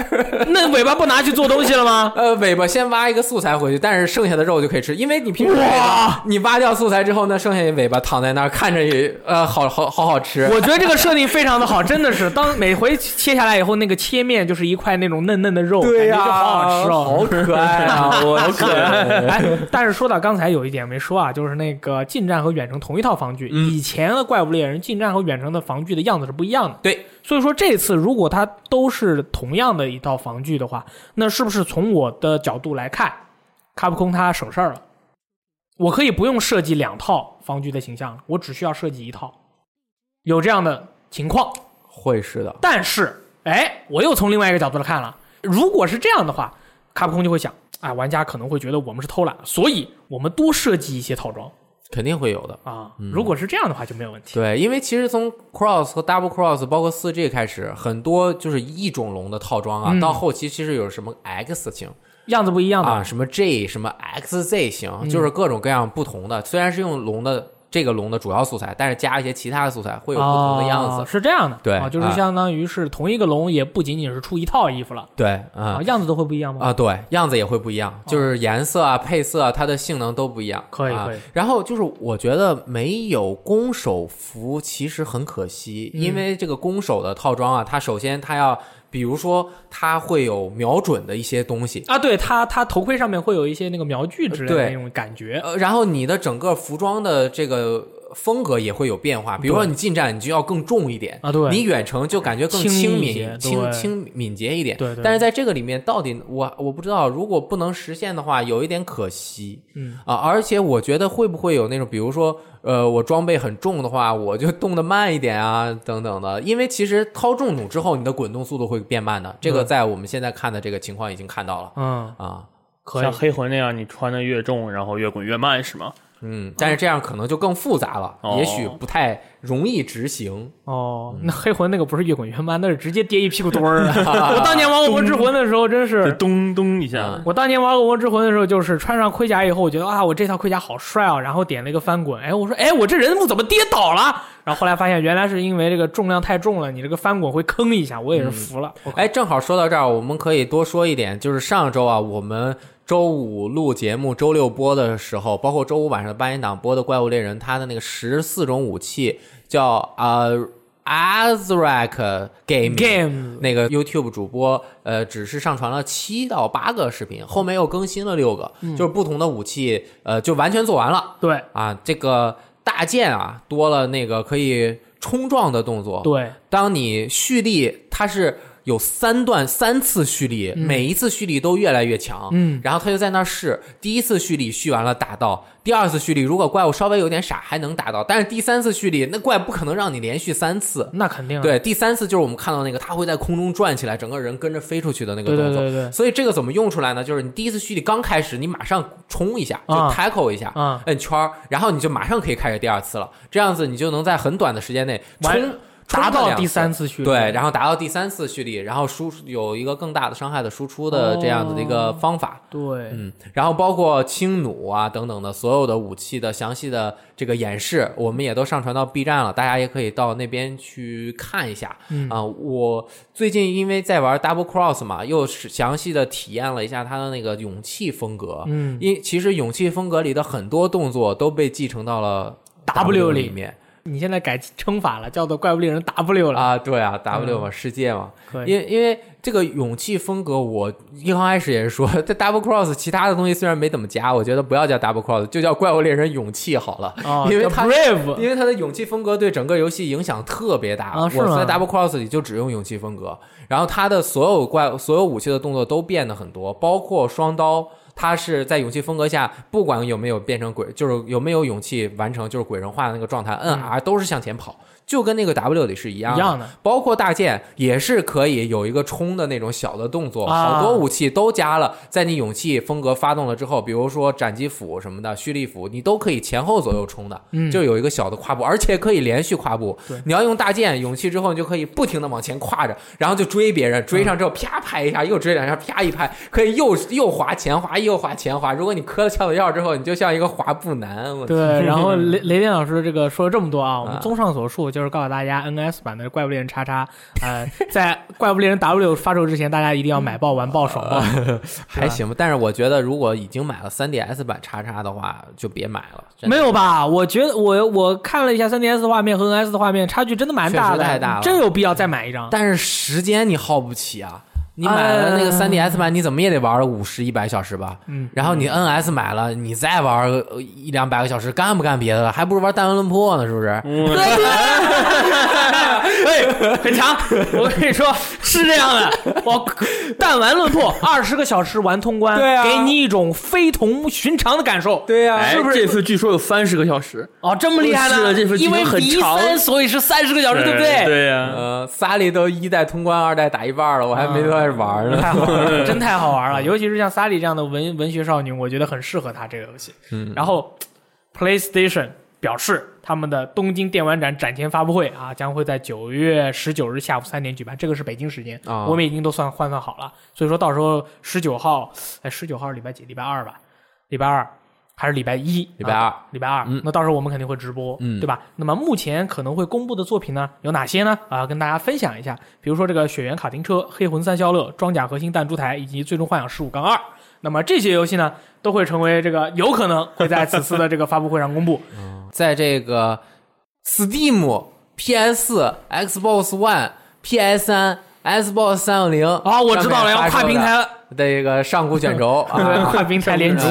<laughs> 那尾巴不拿去做东西了吗？呃，尾巴先挖一个素材回去，但是剩下的肉就可以吃，因为你平时哇你挖掉素材之后那，剩下的尾巴躺在那儿看着也呃好好好好吃。我觉得这个设定非常的好，真的是，当每回切下来以后，那个切面就是一块那种嫩嫩的肉，对呀、感觉就好好吃哦。好可爱啊！<laughs> 我好可爱。哎，但是说到刚才有一点没说啊，就是那个近战和远程同一套防具，嗯以前的怪物猎人近战和远程的防具的样子是不一样的。对，所以说这次如果它都是同样的一套防具的话，那是不是从我的角度来看，卡普空它省事儿了？我可以不用设计两套防具的形象了，我只需要设计一套，有这样的情况。会是的，但是，哎，我又从另外一个角度来看了，如果是这样的话，卡普空就会想，啊，玩家可能会觉得我们是偷懒，所以我们多设计一些套装肯定会有的。啊。如果是这样的话，就没有问题。对，因为其实从 Cross 和 Double Cross，包括四 G 开始，很多就是一种龙的套装啊，嗯到后期其实有什么 X 型样子不一样的，啊，什么 J，什么 XZ 型，就是各种各样不同的。虽然是用龙的这个龙的主要素材，但是加一些其他的素材，会有不同的样子。哦是这样的，对啊，就是啊。相当于是同一个龙，也不仅仅是出一套衣服了。对，啊，啊样子都会不一样吗？啊，对，样子也会不一样，就是颜色啊、配色啊，它的性能都不一样。啊可以可以。然后就是我觉得没有攻守服其实很可惜，嗯。因为这个攻守的套装啊，它首先它要，比如说它会有瞄准的一些东西。啊，对它它头盔上面会有一些那个瞄具之类的那种感觉，呃，然后你的整个服装的这个风格也会有变化，比如说你近战你就要更重一点啊对你远程就感觉更轻敏、轻轻敏捷一点。对对但是在这个里面，到底我我不知道，如果不能实现的话，有一点可惜。嗯啊，而且我觉得会不会有那种，比如说，呃，我装备很重的话，我就动的慢一点啊，等等的。因为其实掏重弩之后，你的滚动速度会变慢的。这个在我们现在看的这个情况已经看到了嗯，啊。可以像，黑魂那样，你穿的越重，然后越滚越慢，是吗？嗯，但是这样可能就更复杂了，哦也许不太容易执行。哦，嗯那黑魂那个不是越滚越慢，那是直接跌一屁股墩儿啊！<laughs> 我当年玩《恶魔之魂》的时候，真，是咚咚一下嗯，我当年玩《恶魔之魂》的时候，就是穿上盔甲以后，我觉得啊，我这套盔甲好帅啊，然后点了一个翻滚，哎，我说，哎，我这人物怎么跌倒了？然后后来发现，原来是因为这个重量太重了，你这个翻滚会坑一下，我也是服了。哎，正好说到这儿，我们可以多说一点，就是上周啊，我们周五录节目，周六播的时候，包括周五晚上八点档播的《怪物猎人》，它的那个十四种武器叫啊、Azrak Game Game 那个 YouTube 主播呃，只是上传了七到八个视频，后面又更新了六个，嗯。就是不同的武器，呃，就完全做完了。对。啊。这个大剑啊，多了那个可以冲撞的动作，对，当你蓄力，它是有三段三次蓄力，每一次蓄力都越来越强。嗯，然后他就在那儿试，第一次蓄力蓄完了打到，第二次蓄力如果怪物稍微有点傻还能打到，但是第三次蓄力那怪不可能让你连续三次。那肯定啊对，第三次就是我们看到那个，他会在空中转起来，整个人跟着飞出去的那个动作。对对对所以这个怎么用出来呢？就是你第一次蓄力刚开始，你马上冲一下，就啊 tackle 一下，啊摁圈儿，然后你就马上可以开始第二次了。这样子你就能在很短的时间内冲达到第三次蓄力，对，然后达到第三次蓄力，然后输有一个更大的伤害的输出的这样子的一个方法。对，嗯，然后包括轻弩啊等等的所有的武器的详细的这个演示，我们也都上传到 B 站了，大家也可以到那边去看一下。嗯啊、我最近因为在玩 Double Cross 嘛，又是详细的体验了一下它的那个勇气风格。嗯因其实勇气风格里的很多动作都被继承到了 W 里里面你现在改称法了，叫做怪物猎人 W 了，啊，对啊，W 嘛，世界嘛，因为，因因为这个勇气风格，我一刚开始也是说，在 Double Cross 其他的东西虽然没怎么加，我觉得不要叫 Double Cross，就叫怪物猎人勇气好了，哦因为它 Brave 因为它的勇气风格对整个游戏影响特别大。我在 Double Cross 里就只用勇气风格，然后它的所有怪所有武器的动作都变得很多，包括双刀。它是在勇气风格下，不管有没有变成鬼，就是有没有勇气完成就是鬼人化的那个状态，摁嗯。R 都是向前跑，就跟那个 W 里是一样一样的。包括大剑也是可以有一个冲的那种小的动作，啊好多武器都加了，在你勇气风格发动了之后，比如说斩击斧什么的、蓄力斧，你都可以前后左右冲的，嗯就有一个小的跨步，而且可以连续跨步对。你要用大剑勇气之后，你就可以不停的往前跨着，然后就追别人，追上之后啪拍一下，又追两下，啪一拍，可以又又滑前滑，又滑前滑。如果你磕了翘子药之后，你就像一个滑步男。对，然后雷雷电老师这个说了这么多啊，我们啊综上所述就是告诉大家，NS 版的怪物猎人叉叉，呃，<laughs> 在怪物猎人 W 发售之前，大家一定要买爆玩爆爽爆。还行吧，但是我觉得如果已经买了 3DS 版叉叉的话，就别买了。没有吧？我觉得我我看了一下 3DS 的画面和 NS 的画面，差距真的蛮大的，太大了真有必要再买一张。但是时间你耗不起啊！你买了那个呃 3DS 版，你怎么也得玩五十一百小时吧？嗯，然后你 NS 买了，你再玩个一两百个小时，干不干别的了？还不如玩弹丸论破呢，是不是？嗯，<laughs> 哎，很强。我跟你说是这样的，我弹丸论破二十个小时玩通关，对啊给你一种非同寻常的感受。对呀哎，这次据说有三十个小时，哦，这么厉害呢？因为很长三，所以是三十个小时，对不对？对呀，呃，萨利都一代通关，二代打一半了，我还没开始玩呢。太好玩了，真太好玩了！<laughs> 尤其是像萨利这样的文文学少女，我觉得很适合她这个游戏。嗯然后，PlayStation 表示他们的东京电玩展展前发布会啊，将会在九月十九日下午三点举办，这个是北京时间，啊我们已经都算换算好了。所以说到时候十九号，哎，十九号是礼拜几？礼拜二吧？礼拜二还是礼拜一？礼拜二啊礼拜二。嗯那到时候我们肯定会直播，嗯对吧？那么目前可能会公布的作品呢有哪些呢？啊，跟大家分享一下，比如说这个《雪原卡丁车》《黑魂三消乐》《装甲核心弹珠台》以及《最终幻想十五杠二》。那么这些游戏呢，都会成为这个有可能会在此次的这个发布会上公布。在这个 Steam、PS、Xbox One、PS 三、Xbox 三六零啊，我知道了，要跨平台了，的这个上古卷轴 <laughs> 对啊，跨平台联机，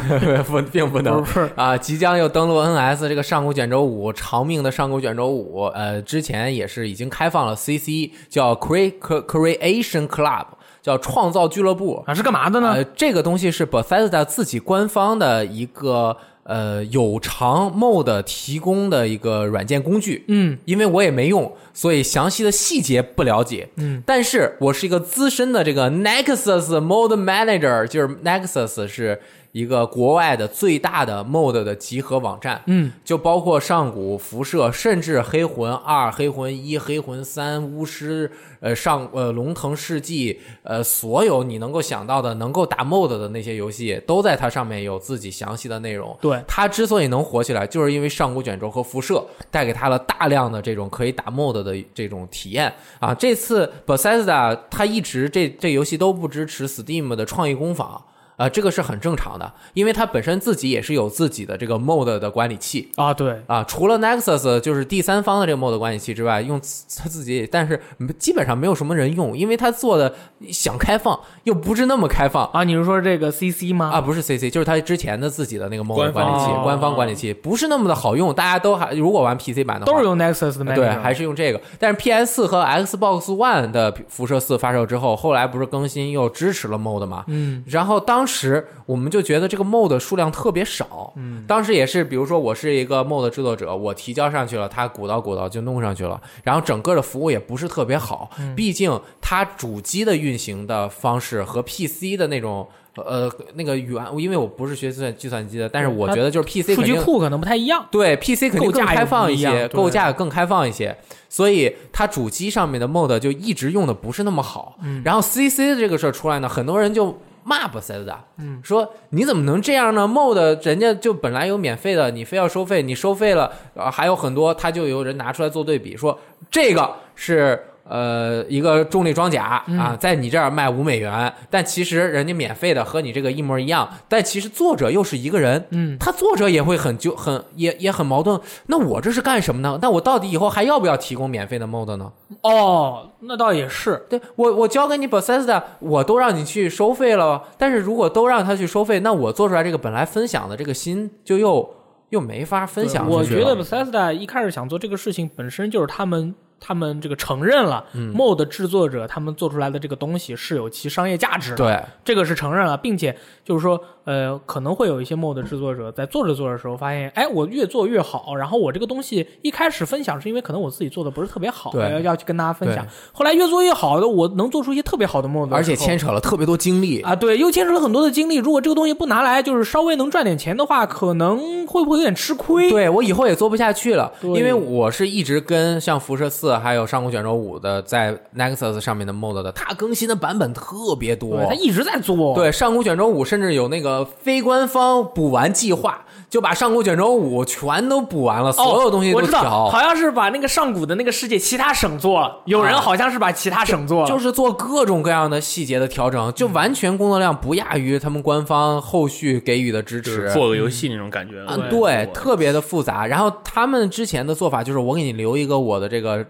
<laughs> 不，并不能不啊，即将又登陆 NS 这个上古卷轴五，长命的上古卷轴五，呃，之前也是已经开放了 CC，叫 Cre Creation Club，叫创造俱乐部。啊，是干嘛的呢？呃，这个东西是 Bethesda 自己官方的一个呃有偿 mod 提供的一个软件工具。嗯因为我也没用，所以详细的细节不了解。嗯，但是我是一个资深的这个 Nexus Mod Manager，就是 Nexus 是一个国外的最大的 mod 的集合网站。嗯，就包括上古、辐射，甚至黑魂二、黑魂一、黑魂三、巫师，呃上呃龙腾世纪，呃所有你能够想到的能够打 mod 的那些游戏，都在它上面有自己详细的内容。对它之所以能火起来，就是因为上古卷轴和辐射带给它了大量的这种可以打 mod 的这种体验啊。这次 Bethesda 它一直这这游戏都不支持 Steam 的创意工坊。啊，这个是很正常的，因为它本身自己也是有自己的这个 mod 的管理器，啊，对，啊，除了 Nexus 就是第三方的这个 mod 管理器之外，用它自己，但是基本上没有什么人用，因为它做的想开放又不是那么开放啊，你是说这个 CC 吗？啊，不是 CC，就是它之前的自己的那个 mode 管理器，方官方管理器不是那么的好用，大家都还如果玩 PC 版的话，都是用 Nexus 的对，还是用这个。但是 PS 和 Xbox One 的辐射四发售之后，后来不是更新又支持了 mod 嘛？嗯，然后当时我们就觉得这个 mod 数量特别少，嗯，当时也是，比如说我是一个 mod 制作者，我提交上去了，他鼓捣鼓捣就弄上去了，然后整个的服务也不是特别好，毕竟它主机的运行的方式和 PC 的那种。呃，那个原，因为我不是学计算计算机的，但是我觉得就是 PC 数据库可能不太一样。对 PC 肯定更开放一些，构架更开放一些，所以它主机上面的 mod 就一直用的不是那么好。嗯然后 CC 的这个事儿出来呢，很多人就骂 Bethesda，嗯，说你怎么能这样呢？mod 人家就本来有免费的，你非要收费，你收费了，啊，还有很多，他就有人拿出来做对比，说这个是。呃，一个重力装甲嗯啊，在你这儿卖五美元，但其实人家免费的和你这个一模一样，但其实作者又是一个人，嗯，他作者也会很纠很也也很矛盾。那我这是干什么呢？那我到底以后还要不要提供免费的 mod 呢？哦，那倒也是。对我我交给你 Bethesda，我都让你去收费了，但是如果都让他去收费，那我做出来这个本来分享的这个心就又又没法分享我觉得 Bethesda 一开始想做这个事情，本身就是他们他们这个承认了嗯。MOD 制作者他们做出来的这个东西是有其商业价值的，对，这个是承认了，并且就是说，呃，可能会有一些 MOD 制作者在做着做着的时候发现，哎，我越做越好，然后我这个东西一开始分享是因为可能我自己做的不是特别好，对要要去跟大家分享，后来越做越好的，我能做出一些特别好的 MOD，而且牵扯了特别多精力。啊，对，又牵扯了很多的精力。如果这个东西不拿来，就是稍微能赚点钱的话，可能会不会有点吃亏？对我以后也做不下去了，对因为我是一直跟像辐射四还有上古卷轴五的在 Nexus 上面的 mod 的，它更新的版本特别多对，。他一直在做。对，上古卷轴五甚至有那个非官方补完计划，就把上古卷轴五全都补完了，所有东西都哦我知道，调，好像是把那个上古的那个世界其他省做了，有人啊好像是把其他省做了，就是做各种各样的细节的调整，就完全工作量不亚于他们官方后续给予的支持。做个游戏那种感觉了。啊，对对，特别的复杂。然后他们之前的做法就是，我给你留一个我的这个，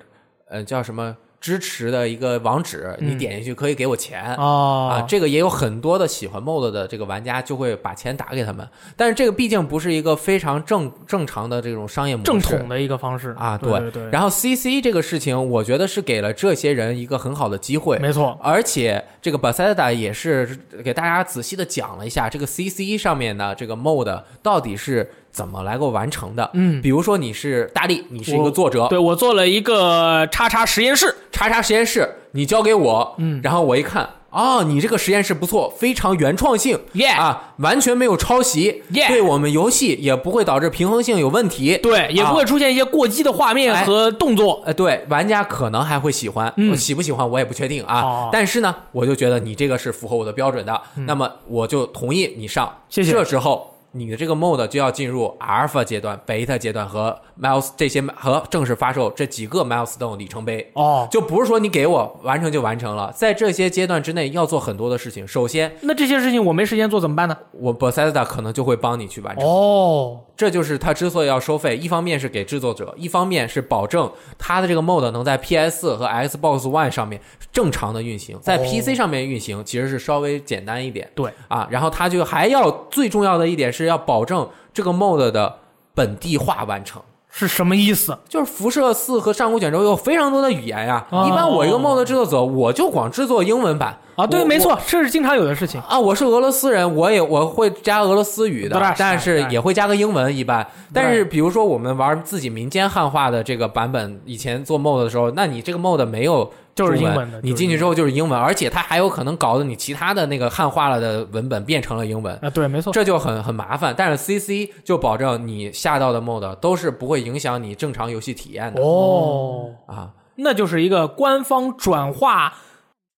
呃，叫什么支持的一个网址，你点进去可以给我钱。哦。啊，这个也有很多的喜欢 MOD 的这个玩家就会把钱打给他们，但是这个毕竟不是一个非常正正常的这种商业模式，正统的一个方式。啊，对。对对，然后 CC 这个事情，我觉得是给了这些人一个很好的机会，没错，而且这个 Bethesda 也是给大家仔细的讲了一下这个 CC 上面的这个 mod 到底是怎么来够完成的。嗯，比如说你是大力，你是一个作者，对我做了一个叉叉实验室，叉叉实验室，你交给我，嗯。然后我一看。哦，你这个实验室不错，非常原创性。Yeah 啊，完全没有抄袭。Yeah 对我们游戏也不会导致平衡性有问题，对，也不会出现一些过激的画面哎。和动作。呃，对，玩家可能还会喜欢，嗯。我喜不喜欢我也不确定啊。但是呢，我就觉得你这个是符合我的标准的，那么我就同意你上。谢谢。这时候你的这个 mod 就要进入 alpha 阶段、beta 阶段和 miles 这些和正式发售这几个 milestone 里程碑。哦，就不是说你给我完成就完成了，在这些阶段之内要做很多的事情。首先，那这些事情我没时间做怎么办呢？我 Bethesda 可能就会帮你去完成。哦，这就是它之所以要收费，一方面是给制作者，一方面是保证它的这个 mod 能在 PS 和 Xbox One 上面正常的运行，在哦 PC 上面运行其实是稍微简单一点对，啊。然后它就还要最重要的一点是要保证这个 mod 的本地化完成。是什么意思？就是辐射四和上古卷轴有非常多的语言呀，哦一般我一个 mod 制作者，我就光制作英文版啊，对，没错，这是经常有的事情。啊，我是俄罗斯人，我也我会加俄罗斯语的，但是也会加个英文一般。但是比如说我们玩自己民间汉化的这个版本，以前做 mod 的时候，那你这个 mod 没有就是英文的你进去之后就是英文，而且它还有可能搞得你其他的那个汉化了的文本变成了英文。啊，对，没错。这就很很麻烦，但是 CC 就保证你下到的 mod 都是不会影响你正常游戏体验的、哦，啊。那就是一个官方转化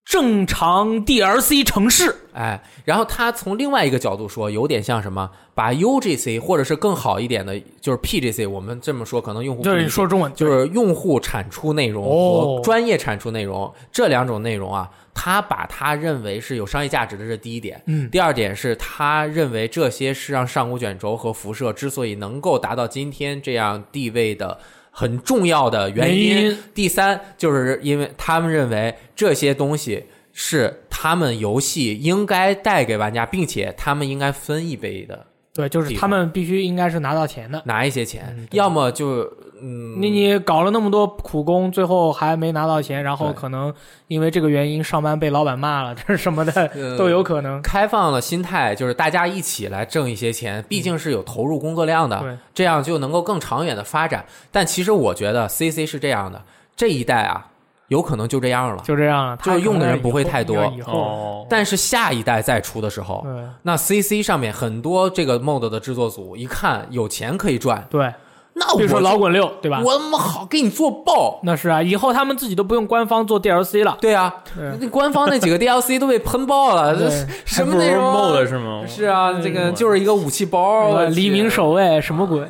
正常 DLC 城市。哎，然后他从另外一个角度说，有点像什么，把 UGC 或者是更好一点的，就是 PGC，我们这么说可能用户不就是你说中文，就是用户产出内容哦和专业产出内容、这两种内容啊，他把他认为是有商业价值的，这是第一点。嗯第二点是他认为这些是让上古卷轴和辐射之所以能够达到今天这样地位的很重要的原因。第三，就是因为他们认为这些东西是他们游戏应该带给玩家，并且他们应该分一杯的，对，就是他们必须应该是拿到钱的。拿一些钱，嗯要么就嗯，你你搞了那么多苦工，最后还没拿到钱，然后可能因为这个原因上班被老板骂了，<laughs> 这是什么的呃都有可能。开放的心态，就是大家一起来挣一些钱，毕竟是有投入工作量的，对这样就能够更长远的发展。但其实我觉得 CC 是这样的，这一代啊，有可能就这样了。就这样了，就是用的人不会太多以后哦，但是下一代再出的时候，对那 CC 上面很多这个 mod 的制作组一看有钱可以赚，对，那我比如说老滚六，对吧？我他妈好给你做爆。那是啊，以后他们自己都不用官方做 DLC 了。对啊，那官方那几个 DLC 都被喷爆了，<laughs> 这什么内容是吗？是啊，这个就是一个武器包，黎明守卫什么鬼？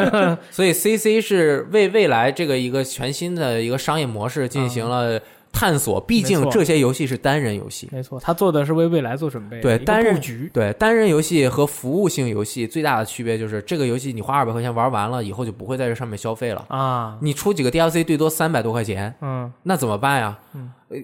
<laughs> 所以 CC 是为未来这个一个全新的一个商业模式进行了探索。毕竟这些游戏是单人游戏，没错，他做的是为未来做准备，对单人局，对单人游戏和服务性游戏最大的区别就是，这个游戏你花二百块钱玩完了以后就不会在这上面消费了。啊，你出几个 DLC 最多三百多块钱，嗯，那怎么办呀？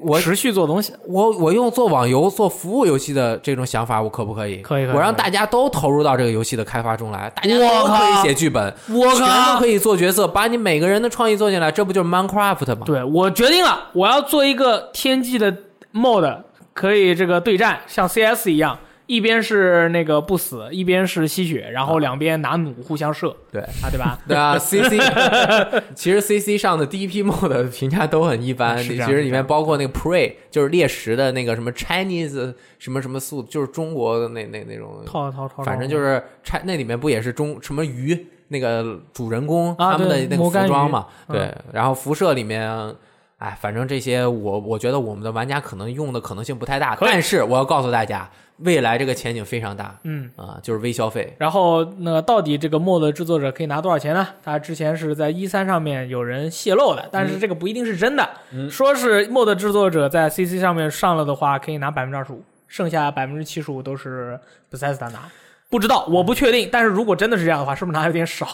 我持续做东西，我我用做网游、做服务游戏的这种想法，我可不可以？可以可以我让大家都投入到这个游戏的开发中来，大家都可以写剧本，我全都可以做角色，把你每个人的创意做进来，这不就是 Minecraft 吗？对我决定了，我要做一个天际的 mod，可以这个对战，像 CS 一样，一边是那个不死，一边是吸血，然后两边拿弩互相射对。啊，对吧？<laughs> 对啊，CC <laughs> 其实 CC 上的第一批 mod 的评价都很一般，其实里面包括那个 Prey，就是猎食的那个什么 Chinese 什么什么素，就是中国的那那那种，套套套，反正就是拆那里面不也是中什么鱼那个主人公啊他们的那个服装嘛？嗯对，然后辐射里面。哎，反正这些我我觉得我们的玩家可能用的可能性不太大，但是我要告诉大家，未来这个前景非常大嗯。啊，就是微消费。然后，那到底这个 mod 制作者可以拿多少钱呢？他之前是在一三上面有人泄露的，但是这个不一定是真的。说是 mod 制作者在 CC 上面上了的话，可以拿百分之二十五，剩下百分之七十五都是 Bethesda 拿。不知道，我不确定。但是如果真的是这样的话，是不是拿有点少？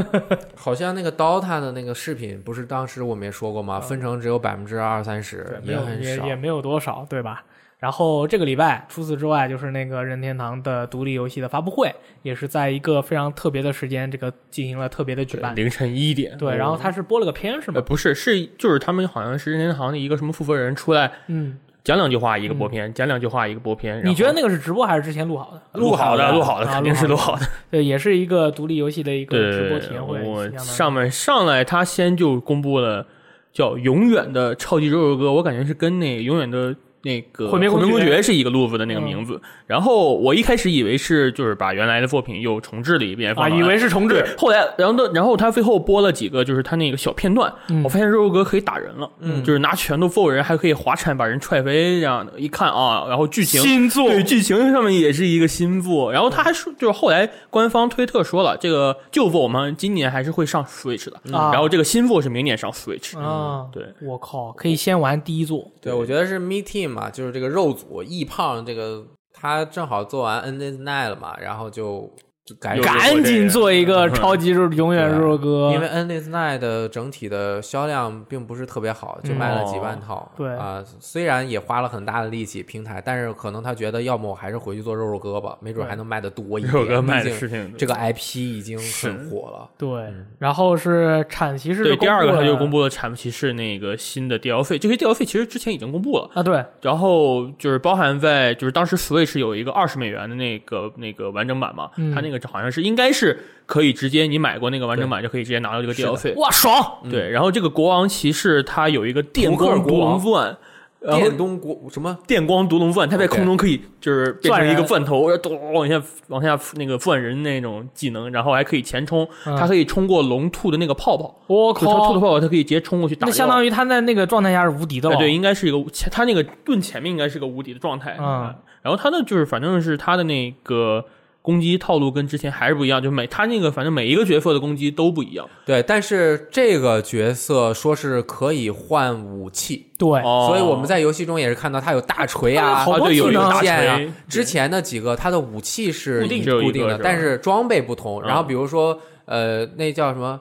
<laughs> 好像那个 DOTA 的那个视频，不是当时我们也说过吗？分成只有百分之二三十，没有很少也也。没有多少，对吧？然后这个礼拜，除此之外，就是那个任天堂的独立游戏的发布会，也是在一个非常特别的时间，这个进行了特别的举办。凌晨一点。对，然后他是播了个片，是呃吗？不是是就是他们好像是任天堂的一个什么负责人出来嗯，讲两句话一个播片，讲两句话一个播片。你觉得那个是直播还是之前录好的？录好的录好的啊肯定是录好的。对，也是一个独立游戏的一个直播对体验会。我上面上来他先就公布了叫“永远的超级肉肉哥”，我感觉是跟那永远的。那个毁灭公爵公爵是一个路子的那个名字，然后我一开始以为是就是把原来的作品又重置了一遍，啊，以为是重置，后来，然后呢，然后他最后播了几个，就是他那个小片段，嗯我发现肉肉哥可以打人了，嗯就是拿拳头揍人，还可以滑铲把人踹飞，这样的，一看啊，然后剧情新作对剧情上面也是一个新作，然后他还说，就是后来官方推特说了，这个旧作我们今年还是会上 Switch 的，啊然后这个新作是明年上 Switch，、啊，对，我靠，可以先玩第一作。对，我觉得是 Me Team 嘛，就是这个肉组易胖这个，他正好做完 N N Night 了嘛，然后就就赶紧有赶紧做一个超级肉永远肉肉哥，因为 Endless Night 的整体的销量并不是特别好，就卖了几万套。嗯对啊、虽然也花了很大的力气平台，但是可能他觉得，要么我还是回去做肉肉哥吧，没准还能卖的多一点。肉肉哥卖的毕竟是挺这个 IP 已经很火了。对，然后是产骑士对，第二个他就公布布了产骑士那个新的 DLC，这些 DLC 其实之前已经公布了。了啊，对，然后就是包含在就是当时 Switch 有一个二十美元的那个那个完整版嘛，嗯它那个好像是应该是可以直接你买过那个完整版就可以直接拿到这个 DLC。哇，爽！对，然后这个国王骑士它有一个电光独国王龙钻，然后电东国什么？电光独龙钻，它在 OK 空中可以就是变成一个钻头，然后咚往下往下那个钻人那种技能，然后还可以前冲，嗯它可以冲过龙吐的那个泡泡，我就它吐的靠，泡泡它可以直接冲过去打相当于他在那个状态下是无敌的了。哎，对，应该是一个前，他那个盾前面应该是个无敌的状态。嗯，然后他呢，就是反正是他的那个攻击套路跟之前还是不一样，就每他那个反正每一个角色的攻击都不一样。对，但是这个角色说是可以换武器，对，哦，所以我们在游戏中也是看到他有大锤啊，好多啊对有技能大剑啊锤，之前的几个他的武器是固定固定的，但是装备不同。嗯然后比如说，呃，那叫什么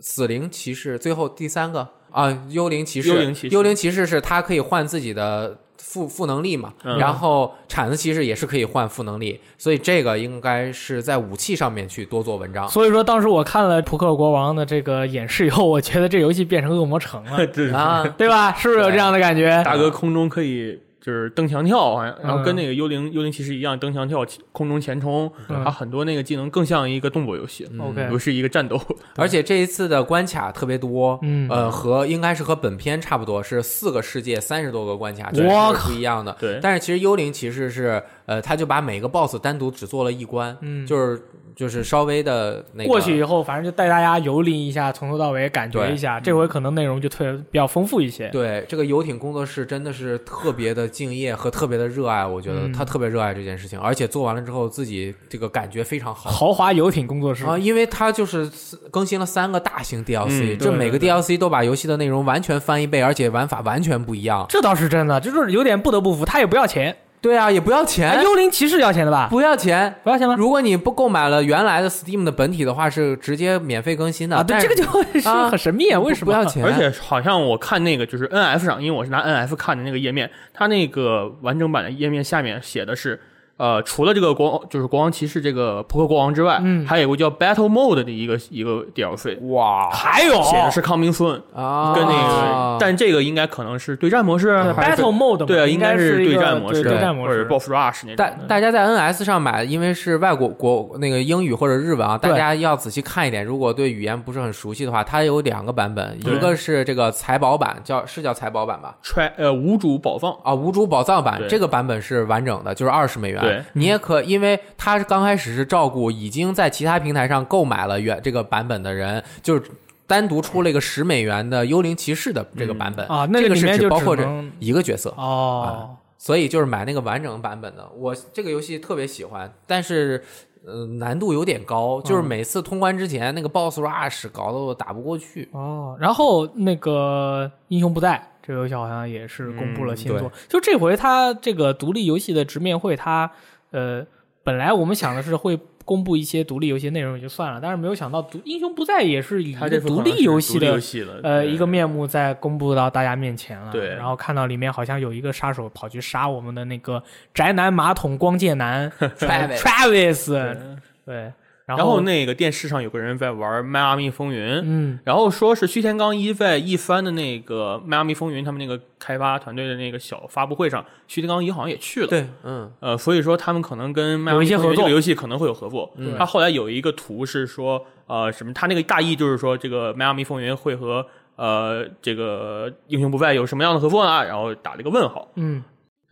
死灵骑士，最后第三个啊，幽灵骑士，幽灵骑士幽灵骑士是他可以换自己的。负负能力嘛，嗯然后铲子其实也是可以换负能力，所以这个应该是在武器上面去多做文章。所以说当时我看了扑克国王的这个演示以后，我觉得这游戏变成恶魔城了，<laughs> 对啊，对吧？是不是有这样的感觉？大哥空中可以就是蹬墙跳，好像，然后跟嗯那个幽灵幽灵骑士一样，蹬墙跳、空中前冲，嗯它很多那个技能更像一个动作游戏，OK 不是一个战斗。<laughs> 而且这一次的关卡特别多，嗯呃，和应该是和本片差不多，是四个世界三十多个关卡，我这是靠不一样的。对但是其实幽灵骑士是，呃，他就把每个 BOSS 单独只做了一关，嗯就是就是稍微的那个过去以后，反正就带大家游历一下，从头到尾感觉一下。这回可能内容就特别比较丰富一些。对，这个游艇工作室真的是特别的敬业和特别的热爱，我觉得嗯他特别热爱这件事情，而且做完了之后自己这个感觉非常好。豪华游艇工作室啊，因为他就是更新了三个大型 DLC，、嗯这每个 DLC 都把游戏的内容完全翻一倍，而且玩法完全不一样。这倒是真的，就是有点不得不服，他也不要钱。对啊，也不要哎，钱，幽灵骑士要钱的吧？不要钱。不要钱吗？如果你不购买了原来的 Steam 的本体的话，是直接免费更新的。啊，对，但这个就 <laughs> 是啊很神秘啊，为什么不要？钱？而且好像我看那个就是 NF 上，因为我是拿 NF 看的那个页面，它那个完整版的页面下面写的是，呃，除了这个国就是国王骑士这个扑克国王之外，嗯还有一个叫 Battle Mode 的一个一个 DLC，哇还有写的是 Coming Soon，啊，跟那个，但这个应该可能是对战模式对 Battle Mode 对啊，应应该是对战模式，对对战模式或者 Boss Rush 那大。大家在 NS 上买，因为是外国国那个英语或者日文啊，大家要仔细看一点。如果对语言不是很熟悉的话，它有两个版本，一个是这个财宝版，叫是叫财宝版吧？Try 呃无主宝藏，啊，无主宝藏版这个版本是完整的，就是二十美元。对你也可，因为他是刚开始是照顾已经在其他平台上购买了原这个版本的人，就是单独出了一个十美元的幽灵骑士的这个版本啊，那这个是里面就只包括这一个角色。哦，所以就是买那个完整版本的。我这个游戏特别喜欢，但是呃难度有点高，嗯就是每次通关之前那个 BOSS rush 搞得我打不过去。哦，然后那个英雄不在这个游戏好像也是公布了新作，嗯就这回它这个独立游戏的直面会，它呃本来我们想的是会公布一些独立游戏内容也就算了，但是没有想到独英雄不在也是以一个独立游戏的呃一个面目在公布到大家面前了。对。然后看到里面好像有一个杀手跑去杀我们的那个宅男马桶光剑男 <laughs> Travis Travis，<laughs> 对，然然后那个电视上有个人在玩《迈阿密风云》，嗯然后说是须田刚一在一番的那个《迈阿密风云》他们那个开发团队的那个小发布会上，须田刚一好像也去了。对，嗯，呃，所以说他们可能跟《迈阿有密风云》这个游戏可能会有合作。嗯他后来有一个图是说，呃，什么？他那个大意就是说，这个《迈阿密风云》会和呃这个《英雄不败》有什么样的合作呢？然后打了一个问号，嗯，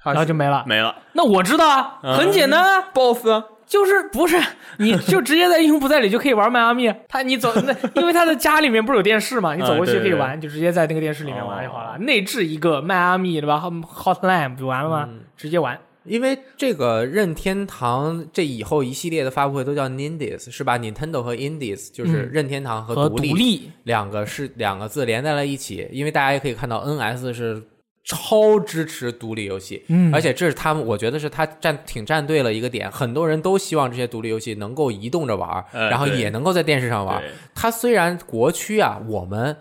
他然后就没了。没了。那我知道啊，嗯很简单啊。BOSS 啊，就是不是，你就直接在英雄不在里就可以玩迈阿密。<laughs> 他你走那，因为他的家里面不是有电视嘛，你走过去嗯对对可以玩，就直接在那个电视里面玩就好了。内置一个迈阿密对吧？Hotline 不就完了吗？直接玩。因为这个任天堂这以后一系列的发布会都叫 Nindies 是吧？Nintendo 和 Indies 就是嗯任天堂和和独立,、立，两个是两个字连在了一起，因为大家也可以看到 NS 是超支持独立游戏，嗯。而且这是他们，我觉得是他站挺站对了一个点，很多人都希望这些独立游戏能够移动着玩，呃然后也能够在电视上玩。对。它虽然国区啊，我们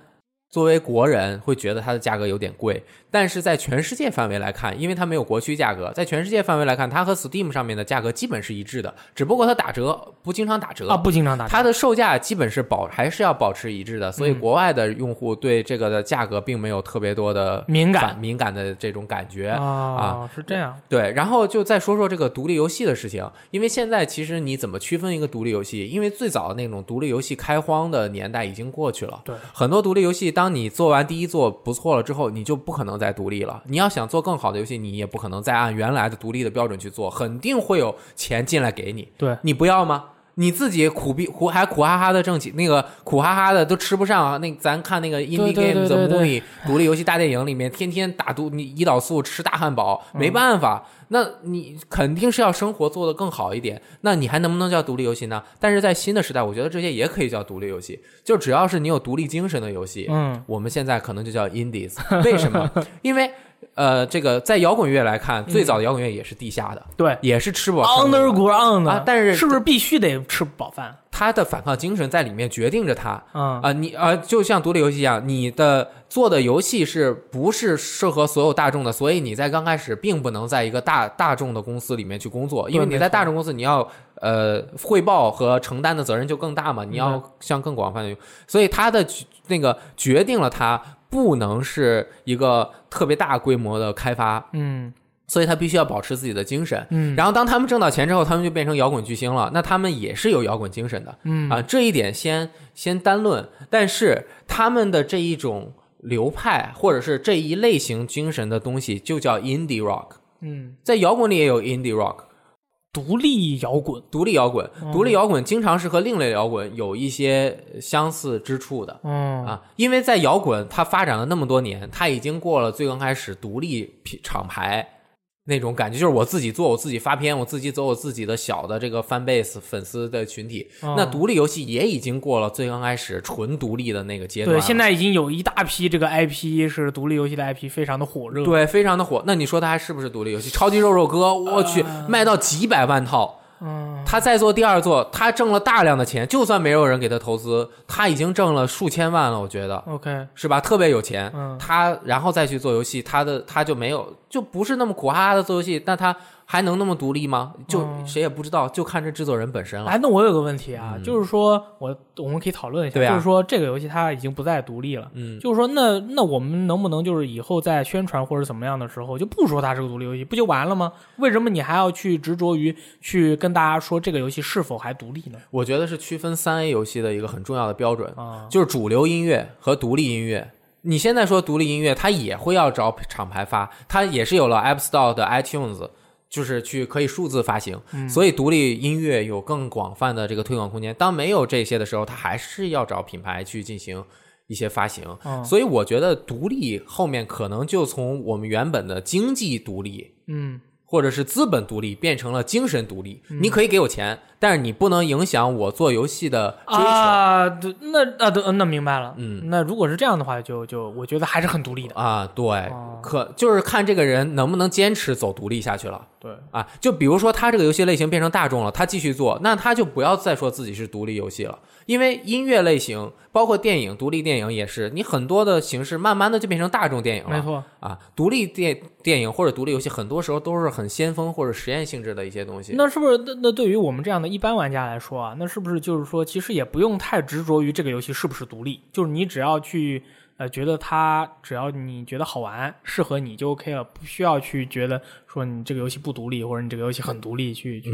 作为国人会觉得它的价格有点贵，但是在全世界范围来看，因为它没有国区价格，在全世界范围来看，它和 Steam 上面的价格基本是一致的，只不过它打折不经常打折啊，不经常打折。它的售价基本是保还是要保持一致的，所以嗯国外的用户对这个的价格并没有特别多的敏感敏感的这种感觉。啊，是这样。对，然后就再说说这个独立游戏的事情，因为现在其实你怎么区分一个独立游戏？因为最早的那种独立游戏开荒的年代已经过去了。对，很多独立游戏，当你做完第一座不错了之后，你就不可能再独立了。你要想做更好的游戏，你也不可能再按原来的独立的标准去做，肯定会有钱进来给你。对，你不要吗？你自己苦逼苦还苦哈哈的挣钱，那个苦哈哈的都吃不上啊。那咱看那个 Indie Game 对 the Movie 独立游戏大电影里面，天天打毒你胰岛素吃大汉堡，嗯没办法，那你肯定是要生活做得更好一点。那你还能不能叫独立游戏呢？但是在新的时代，我觉得这些也可以叫独立游戏，就只要是你有独立精神的游戏，嗯，我们现在可能就叫 Indies。为什么？因为呃，这个在摇滚乐来看，最早的摇滚乐也是地下的，对也是吃不饱。，Underground 的啊但是是不是必须得吃不饱饭？他的反抗精神在里面决定着他嗯啊、你啊、就像独立游戏一样，你的做的游戏是不是适合所有大众的？所以你在刚开始并不能在一个大大众的公司里面去工作，因为你在大众公司你要呃汇报和承担的责任就更大嘛，你要向更广泛的，所以他的那个决定了他不能是一个特别大规模的开发，嗯所以他必须要保持自己的精神。嗯，然后当他们挣到钱之后，他们就变成摇滚巨星了。那他们也是有摇滚精神的，嗯啊，这一点先先单论。但是他们的这一种流派或者是这一类型精神的东西，就叫 indie rock。嗯在摇滚里也有 indie rock，独立摇滚，独立摇滚，独立摇滚经常是和另类摇滚有一些相似之处的。嗯。啊，因为在摇滚它发展了那么多年，它已经过了最刚开始独立品厂牌那种感觉，就是我自己做，我自己发片，我自己走我自己的小的这个 fan base 粉丝的群体。嗯那独立游戏也已经过了最刚开始纯独立的那个阶段。对，现在已经有一大批这个 IP 是独立游戏的 IP，非常的火热。对非常的火。那你说它还是不是独立游戏？超级肉肉哥，我去，卖到几百万套。嗯，他再做第二座，他挣了大量的钱，就算没有人给他投资，他已经挣了数千万了，我觉得。OK，是吧？特别有钱，嗯他然后再去做游戏，他的他就没有，就不是那么苦哈哈的做游戏，但他还能那么独立吗？就嗯谁也不知道，就看这制作人本身了。哎，那我有个问题啊，就是说我我们可以讨论一下，嗯对啊就是说这个游戏它已经不再独立了，嗯，就是说那那我们能不能就是以后在宣传或者怎么样的时候就不说它是个独立游戏，不就完了吗？为什么你还要去执着于去跟大家说这个游戏是否还独立呢？我觉得是区分三 A 游戏的一个很重要的标准，啊，就是主流音乐和独立音乐。你现在说独立音乐，它也会要找厂牌发，它也是有了 App Store 的 iTunes，就是去可以数字发行，嗯所以独立音乐有更广泛的这个推广空间。当没有这些的时候，它还是要找品牌去进行一些发行。嗯所以我觉得独立后面可能就从我们原本的经济独立。嗯或者是资本独立变成了精神独立，你可以给我钱，但是你不能影响我做游戏的追求。啊，对，那啊对，那明白了，嗯，那如果是这样的话，就就我觉得还是很独立的，啊，对，哦可就是看这个人能不能坚持走独立下去了对，啊。就比如说他这个游戏类型变成大众了，他继续做，那他就不要再说自己是独立游戏了，因为音乐类型包括电影，独立电影也是，你很多的形式慢慢的就变成大众电影了。没错，啊，独立电电影或者独立游戏很多时候都是很先锋或者实验性质的一些东西。那是不是那那对于我们这样的一般玩家来说啊，那是不是就是说，其实也不用太执着于这个游戏是不是独立，就是你只要去呃觉得它，只要你觉得好玩，适合你就 OK 了，不需要去觉得说你这个游戏不独立，或者你这个游戏很独立，去去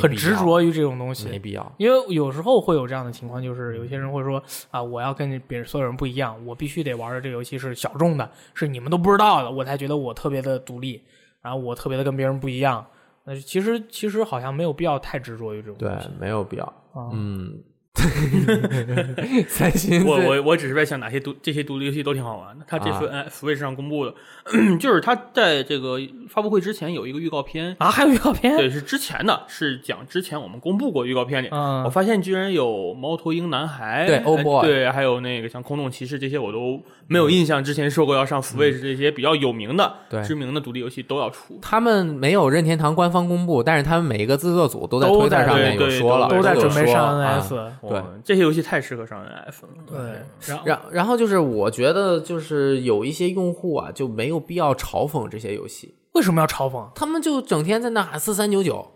很执着于这种东西。没必要。因为有时候会有这样的情况，就是有些人会说啊，我要跟别人所有人不一样，我必须得玩的这个游戏是小众的，是你们都不知道的，我才觉得我特别的独立，然后我特别的跟别人不一样。那其实其实好像没有必要太执着于这种对东西。，没有必要。啊嗯，<laughs> 三星我我我只是在想哪些独这些独立游戏都挺好玩的。它这次啊 Switch 上公布的，<clears throat> 就是它在这个发布会之前有一个预告片，啊，还有预告片？对，是之前的，是讲之前我们公布过预告片里，嗯我发现居然有猫头鹰男孩，对，Oh 哎 boy 对，还有那个像空洞骑士这些我都没有印象，之前说过要上 Switch 这些比较有名的、对知名的独立游戏都要出。他们没有任天堂官方公布，但是他们每一个制作组都在都推特在上面有说了，都在有准备上 NS。对，这些游戏太适合上 NF 了。对，然后然然后就是我觉得就是有一些用户啊就没有必要嘲讽这些游戏，为什么要嘲讽？他们就整天在那喊四三九九。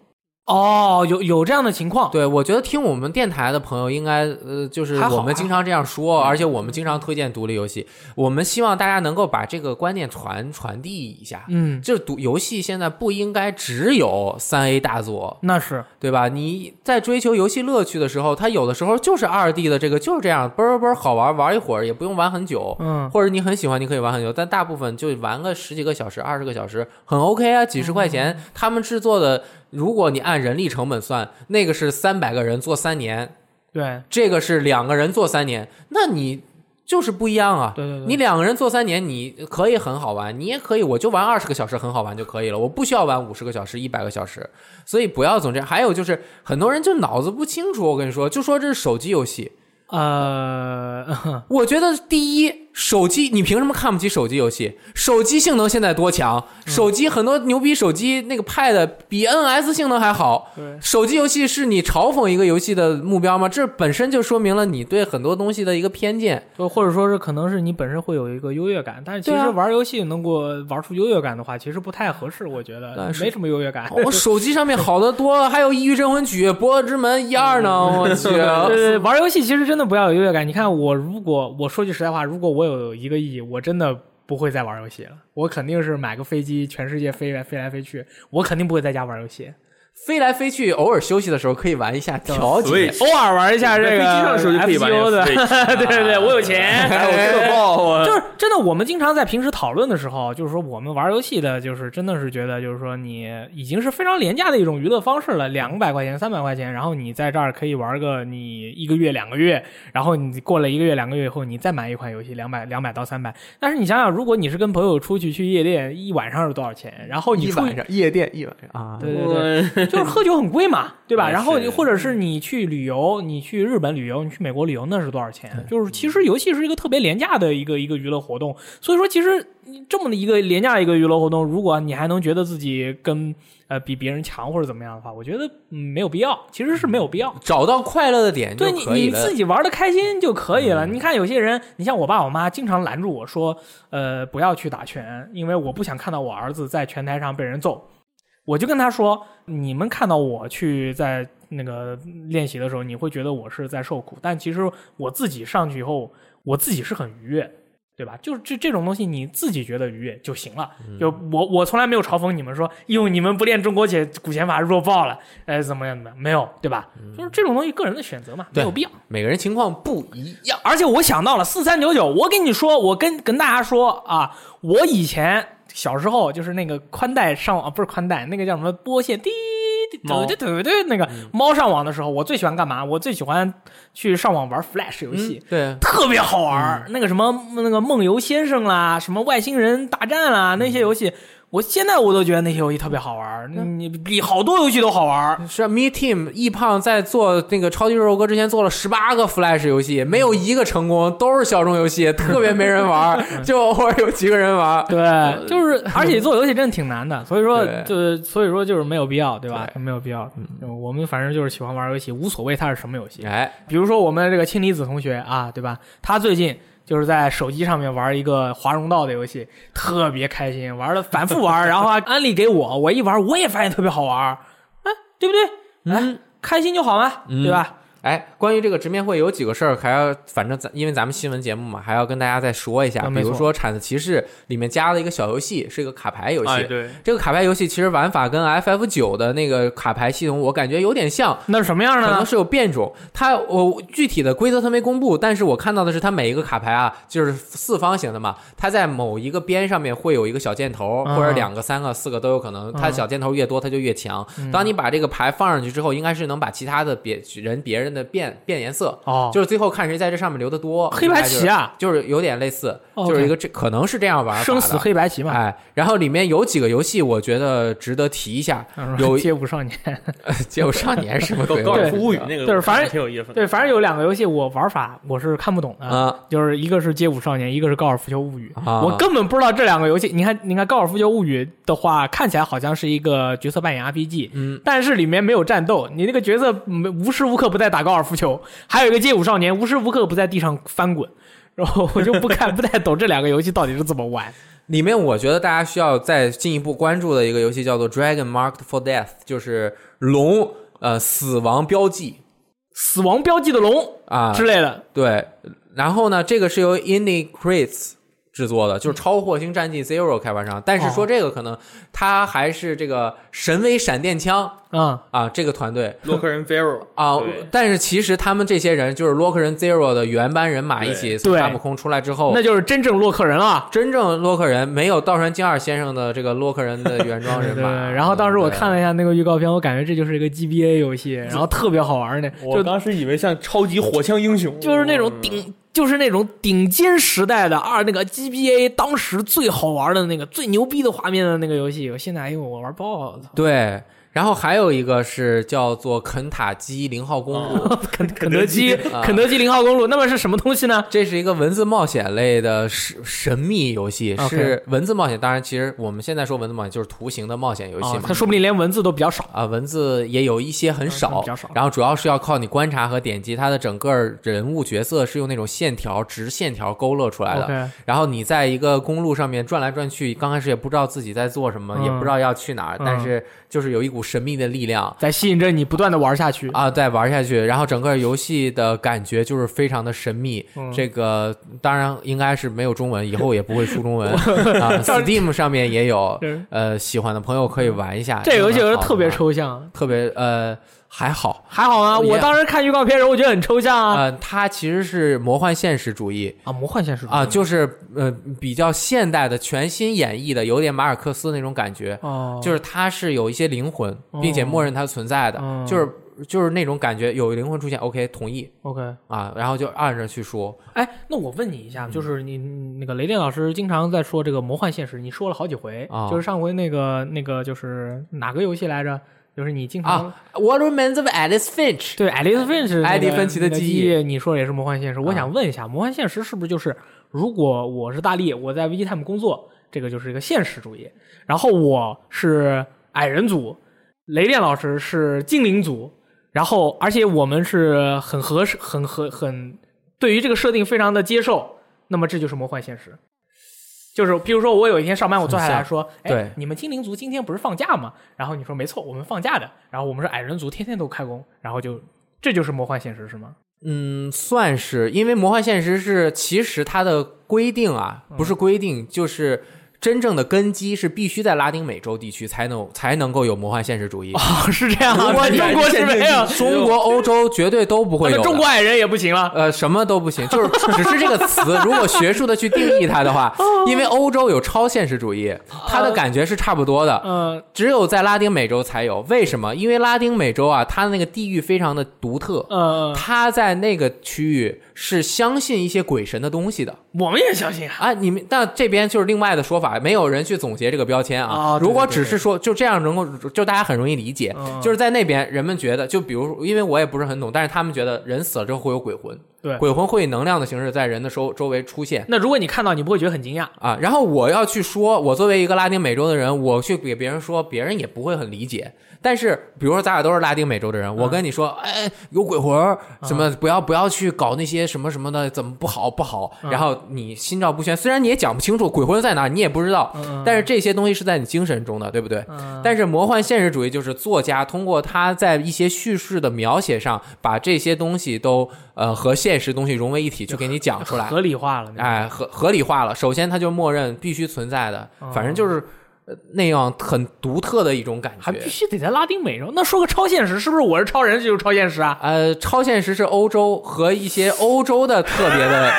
哦，有有这样的情况。对，我觉得听我们电台的朋友应该呃，就是我们经常这样说，而且我们经常推荐独立游戏，我们希望大家能够把这个观念传传递一下。嗯，就是独游戏现在不应该只有三 A 大作，那是对吧？你在追求游戏乐趣的时候，它有的时候就是二 D 的这个就是这样，啵啵啵好玩，玩一会儿也不用玩很久，嗯或者你很喜欢，你可以玩很久，但大部分就玩个十几个小时、二十个小时，很 OK 啊，几十块钱。他们制作的，如果你按人力成本算，那个是三百个人做三年，对这个是两个人做三年，那你就是不一样啊。对对对，你两个人做三年，你可以很好玩，你也可以，我就玩二十个小时很好玩就可以了，我不需要玩五十个小时、一百个小时，所以不要总这样。还有就是，很多人就脑子不清楚，我跟你说，就说这是手机游戏。呃，<laughs> 我觉得第一，手机你凭什么看不起手机游戏？手机性能现在多强？手机很多牛逼手机那个 Pad 比 NS 性能还好。手机游戏是你嘲讽一个游戏的目标吗？这本身就说明了你对很多东西的一个偏见。就或者说是可能是你本身会有一个优越感，但是其实玩游戏能够玩出优越感的话，其实不太合适，我觉得没什么优越感。我 <laughs> 手机上面好的多了，还有《异域镇魂曲》《博德之门》一二呢，我去。<laughs> 呃，玩游戏其实真的不要有优越感。你看我，如果我说句实在话，如果我有一个亿，我真的不会再玩游戏了。我肯定是买个飞机，全世界飞来飞来飞去。我肯定不会在家玩游戏。飞来飞去，偶尔休息的时候可以玩一下调节。偶尔玩一下这个在飞机上的时候就可以玩 FGO 的 <laughs> 对对对，我有钱。我就是真的，我们经常在平时讨论的时候，就是说我们玩游戏的，就是真的是觉得，就是说你已经是非常廉价的一种娱乐方式了，两百块钱、三百块钱，然后你在这儿可以玩个你一个月、两个月，然后你过了一个月、两个月以后，你再买一款游戏，两百、两百到三百。但是你想想，如果你是跟朋友出去去夜店，一晚上是多少钱？然后你出一晚上夜店一晚上啊，对对对，就是喝酒很贵嘛，对吧？然后或者是你去旅游，你去日本旅游，你去美国旅游，那是多少钱？就是其实游戏是一个特别廉价的一个一个娱乐活动，所以说其实你这么的一个廉价的一个娱乐活动，如果你还能觉得自己跟呃比别人强或者怎么样的话，我觉得嗯没有必要，其实是没有必要。找到快乐的点就对你可以了。你自己玩的开心就可以了。你看有些人，你像我爸我妈经常拦住我说，呃，不要去打拳，因为我不想看到我儿子在拳台上被人揍。我就跟他说，你们看到我去在那个练习的时候，你会觉得我是在受苦，但其实我自己上去以后，我自己是很愉悦。对吧？就是这这种东西，你自己觉得愉悦就行了。就我我从来没有嘲讽你们说，哟，你们不练中国解古拳法弱爆了，哎，怎么样怎么样？没有，对吧？就是这种东西个人的选择嘛，没有必要。每个人情况不一样。而且我想到了四三九九，我跟你说，我跟跟大家说啊，我以前小时候就是那个宽带上网，不是宽带，那个叫什么波线，滴滴猫。对对对，那个猫上网的时候，我最喜欢干嘛？我最喜欢去上网玩 Flash 游戏。对，特别好玩儿，那个什么那个梦游先生啦，什么外星人大战啦，那些游戏，我现在我都觉得那些游戏特别好玩儿，你你比好多游戏都好玩儿。是啊 Me Team 易胖在做那个超级肉哥之前做了十八个 Flash 游戏，没有一个成功，都是小众游戏，特别没人玩，<laughs> 就偶尔有几个人玩。对，就是，<laughs> 而且做游戏真的挺难的，所以说对就是，所以说就是没有必要，对吧？对没有必要。嗯我们反正就是喜欢玩游戏，无所谓它是什么游戏。哎，比如说我们这个氢离子同学啊，对吧？他最近就是在手机上面玩一个华容道的游戏，特别开心，玩了反复玩，然后还 <laughs> 安利给我，我一玩我也发现特别好玩，哎，对不对？哎，嗯开心就好嘛，对吧？哎，关于这个直面会有几个事儿，还要反正咱因为咱们新闻节目嘛，还要跟大家再说一下。比如说《铲子骑士》里面加了一个小游戏，是一个卡牌游戏。哎对，这个卡牌游戏其实玩法跟 FF 九的那个卡牌系统，我感觉有点像，那是什么样的呢？可能是有变种。它我具体的规则它没公布，但是我看到的是它每一个卡牌啊，就是四方形的嘛，它在某一个边上面会有一个小箭头，嗯或者两个、三个、四个都有可能。它嗯小箭头越多，它就越强。当你把这个牌放上去之后，应该是能把其他的别人别人的变变颜色。哦，就是最后看谁在这上面留的多，黑白棋啊，就是有点类似，哦就是一个这可能是这样玩的生死黑白棋嘛。哎，然后里面有几个游戏，我觉得值得提一下。<laughs> 有街舞少年，<laughs> 街舞少年什么鬼？高尔夫物语那个，对反正挺有意思的。对，反正有两个游戏我玩法我是看不懂的，啊就是一个是街舞少年，一个是高尔夫球物语。啊我根本不知道这两个游戏。你看，你看高尔夫球物语的话，看起来好像是一个角色扮演 RPG，嗯，但是里面没有战斗，你那个角色没无时无刻不在打高尔夫球。还有一个街舞少年，无时无刻不在地上翻滚。然后我就不看，不太懂这两个游戏到底是怎么玩。<laughs> 里面我觉得大家需要再进一步关注的一个游戏叫做《Dragon Marked for Death》，就是龙呃死亡标记死亡标记的龙啊，之类的，对。然后呢，这个是由 Indie Crits 制作的，就是《超火星战记 Zero》开发商。但是说这个可能他还是这个神威闪电枪嗯，啊这个团队。洛克人 Pharaoh 啊，但是其实他们这些人就是洛克人 Zero 的原班人马一起从对。卡姆空出来之后那，就是真正洛克人了。真正洛克人没有道川京二先生的这个洛克人的原装人 <laughs> 对，马。然后当时我看了一下那个预告片，我感觉这就是一个 GBA 游戏，然后特别好玩呢，就我当时以为像超级火枪英雄，就是那种顶，就是那种顶尖时代的二那个 GBA 当时最好玩的那个最牛逼的画面的那个游戏，我现在哎呦我玩爆了，对，然后还有一个是叫做肯塔基零号公路，<laughs> 肯肯德基啊肯德基零号公路，那么是什么东西呢？这是一个文字冒险类的神神秘游戏，是文字冒险。当然，其实我们现在说文字冒险就是图形的冒险游戏啊，嘛它。说不定连文字都比较少。啊，文字也有一些很少，嗯比较少然后主要是要靠你观察和点击，它的整个人物角色是用那种线条、直线条勾勒出来的。然后你在一个公路上面转来转去，刚开始也不知道自己在做什么，嗯也不知道要去哪儿，嗯但是就是有一股神秘的力量在吸引着你不断的玩下去。啊，再玩下去，然后整个游戏的感觉就是非常的神秘。嗯这个当然应该是没有中文，以后也不会出中文 <laughs> 啊。Steam 上面也有，呃，喜欢的朋友可以玩一下。这游戏有真的点特别，抽象，特别呃还好。还好啊？我当时看预告片的时候，我觉得很抽象啊。呃，它其实是魔幻现实主义啊，魔幻现实主义啊，就是呃比较现代的、全新演绎的，有点马尔克斯那种感觉。哦，就是它是有一些灵魂，并且默认它存在的，哦就是就是那种感觉，有灵魂出现，OK，同意 OK。啊，然后就按着去说。哎，那我问你一嗯下，就是你你那个雷电老师经常在说这个魔幻现实，你说了好几回，啊就是上回那个那个就是哪个游戏来着？就是你经常、啊，What Remains of Alice Finch？对，Alice Finch，，艾迪芬奇的记忆忆，你说也是魔幻现实。我想问一下，魔幻现实是不是就是如果我是大力，我在 VGTime 工作，这个就是一个现实主义，然后我是矮人组，雷电老师是精灵组，然后而且我们是很合适、很合、很对于这个设定非常的接受，那么这就是魔幻现实。就是比如说，我有一天上班，我坐下来说：“哎，你们精灵族今天不是放假吗？”然后你说：“没错，我们放假的。”然后我们是矮人族，天天都开工，然后就这就是魔幻现实是吗？嗯，算是，因为魔幻现实是其实它的规定啊，不是规定，就是真正的根基是必须在拉丁美洲地区才能才能够有魔幻现实主义。哦，是这样啊，如果中国是没有，中国、欧洲绝对都不会有中国矮人也不行了。呃，什么都不行，就是只是这个词，如果学术的去定义它的话，<laughs> 因为欧洲有超现实主义，它的感觉是差不多的，嗯只有在拉丁美洲才有。为什么？因为拉丁美洲啊，它的那个地域非常的独特，嗯，它在那个区域是相信一些鬼神的东西的我们也相信啊。啊。你们那这边就是另外的说法，没有人去总结这个标签啊。如果只是说就这样能够，就大家很容易理解，嗯就是在那边人们觉得，就比如因为我也不是很懂，但是他们觉得人死了之后会有鬼魂，对，鬼魂会以能量的形式在人的周周围出现那如果你看到，你不会觉得很惊讶？啊。然后我要去说，我作为一个拉丁美洲的人，我去给别人说，别人也不会很理解。但是，比如说咱俩都是拉丁美洲的人，我跟你说，哎，有鬼魂，什么不要不要去搞那些什么什么的，怎么不好不好。然后你心照不宣，虽然你也讲不清楚鬼魂在哪，你也不知道，但是这些东西是在你精神中的，对不对？嗯，但是魔幻现实主义就是作家通过他在一些叙事的描写上，把这些东西都呃和现实东西融为一体，去给你讲出来。合理化了。哎，合合理化了。首先，它就默认必须存在的，哦反正就是呃那样很独特的一种感觉还必。须得在拉丁美洲。那说个超现实，是不是我是超人，这就是超现实啊？呃，超现实是欧洲和一些欧洲的特别的，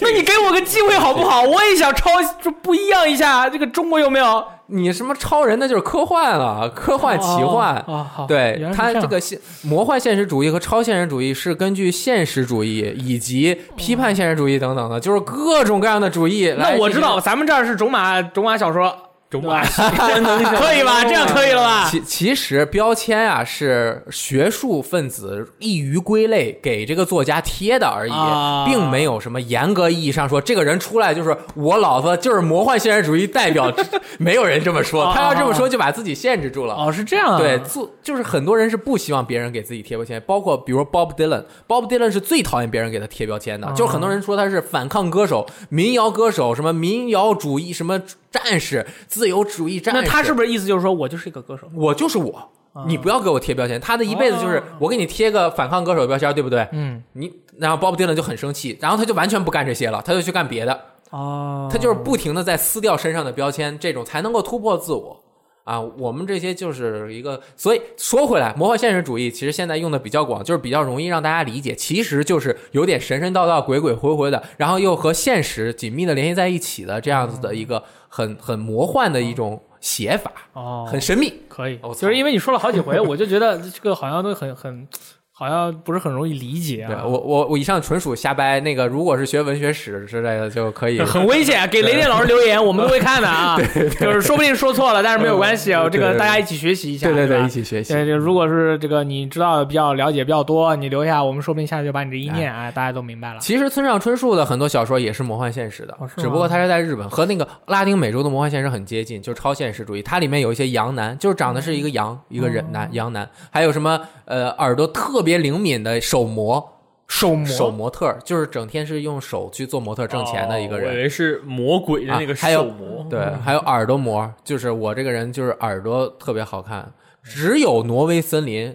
那你给我个机会好不好？<laughs> 我也想超，就不一样一下。这个中国有没有？你什么超人那就是科幻了，科幻奇幻。哦，哦好，对它这个现魔幻现实主义和超现实主义是根据现实主义以及批判现实主义等等的，就是各种各样的主义。那我知道，咱们这儿是种马种马小说，中对吧？<laughs> 可以吧？这样可以了吧？其其实标签啊是学术分子易于归类给这个作家贴的而已，啊并没有什么严格意义上说这个人出来就是我老子就是魔幻现实主义代表，<laughs> 没有人这么说。啊他要这么说就把自己限制住了。哦，是这样啊。对，做就是很多人是不希望别人给自己贴标签，包括比如 Bob Dylan，Bob Dylan 是最讨厌别人给他贴标签的，啊就是很多人说他是反抗歌手、民谣歌手，什么民谣主义、什么战士、自由主义战士。那他是不是意思就是说我就是一个歌手？我就是我，你不要给我贴标签。他的一辈子就是哦我给你贴个反抗歌手的标签，对不对？嗯，你然后 Bob Dylan 就很生气，然后他就完全不干这些了，他就去干别的，哦，他就是不停的在撕掉身上的标签，这种才能够突破自我。啊，我们这些就是一个，所以说回来，魔幻现实主义其实现在用的比较广，就是比较容易让大家理解，其实就是有点神神道道、鬼鬼祟祟的，然后又和现实紧密的联系在一起的这样子的一个很很魔幻的一种写法，哦，很神秘。可以就是因为你说了好几回，<laughs> 我就觉得这个好像都很很，好像不是很容易理解啊。对我我我以上纯属瞎掰，那个如果是学文学史之类的就可以。很危险，<laughs> 给雷电老师留言，我们都会看的啊。<laughs> 对就是说不定说错了，但是没有关系啊，这个大家一起学习一下，对对对，吧一起学习。对，就如果是这个你知道的比较了解比较多，你留下，我们说不定下次就把你这一念，哎，大家都明白了。其实村上春树的很多小说也是魔幻现实的，哦只不过他是在日本和那个拉丁美洲的魔幻现实很接近，就是超现实主义。它里面有一些羊男，就是长得是一个羊，一个人男羊男，还有什么呃耳朵特别灵敏的手模手模手模特，就是整天是用手去做模特挣钱的一个人。哦我以为是魔鬼的那个啊还有手模。对，还有耳朵模，就是我这个人就是耳朵特别好看，只有《挪威森林》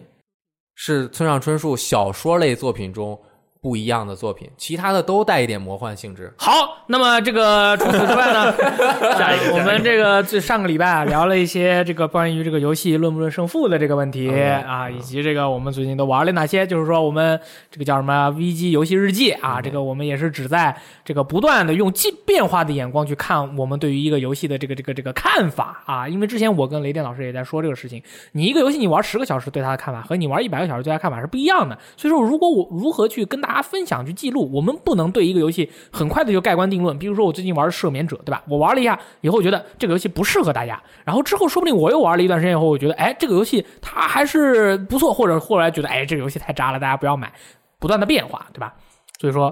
是村上春树小说类作品中不一样的作品，其他的都带一点魔幻性质。好，那么这个 <laughs> 除此之外呢，<laughs> 下一个我们这个最上个礼拜啊聊了一些这个关于这个游戏论不论胜负的这个问题嗯啊，以及这个我们最近都玩了哪些，就是说我们这个叫什么 VG 游戏日记啊，这个我们也是只在这个不断的用变变化的眼光去看我们对于一个游戏的这个这个这个看法啊，因为之前我跟雷电老师也在说这个事情，你一个游戏你玩十个小时对他的看法和你玩一百个小时对它的看法是不一样的，所以说如果我如何去跟大家他分享去记录，我们不能对一个游戏很快的就盖棺定论。比如说我最近玩赦免者，对吧？我玩了一下以后觉得这个游戏不适合大家，然后之后说不定我又玩了一段时间以后，我觉得哎这个游戏它还是不错，或者后来觉得哎这个游戏太渣了，大家不要买，不断的变化，对吧？所以说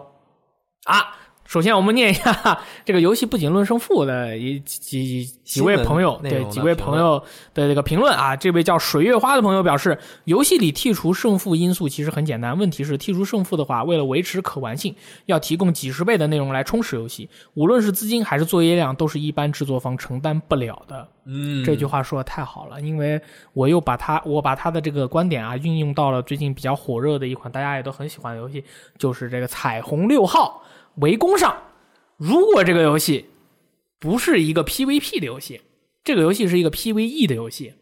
啊。首先，我们念一下这个游戏不仅论胜负的一几几几位朋友，对几位朋友的这个评论啊。这位叫水月花的朋友表示，游戏里剔除胜负因素其实很简单，问题是剔除胜负的话，为了维持可玩性，要提供几十倍的内容来充实游戏，无论是资金还是作业量，都是一般制作方承担不了的。嗯这句话说的太好了，因为我又把他我把他的这个观点啊运用到了最近比较火热的一款大家也都很喜欢的游戏，就是这个《彩虹六号》围攻上。如果这个游戏不是一个 PVP 的游戏，这个游戏是一个 PVE 的游戏，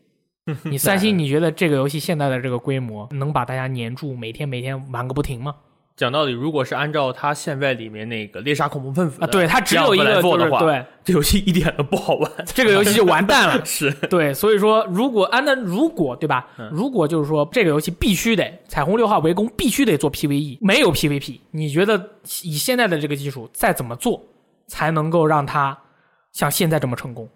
你三星你觉得这个游戏现在的这个规模能把大家黏住，每天每天玩个不停吗？讲道理，如果是按照他现在里面那个猎杀恐怖分子啊，对，他只有一个做的话，就是对这游戏一点都不好玩。<laughs> 这个游戏就完蛋了。<laughs> 是对，所以说如果啊，那如果对吧？嗯如果就是说这个游戏必须得彩虹六号围攻必须得做 PVE，没有 PVP，你觉得以现在的这个技术再怎么做才能够让它像现在这么成功？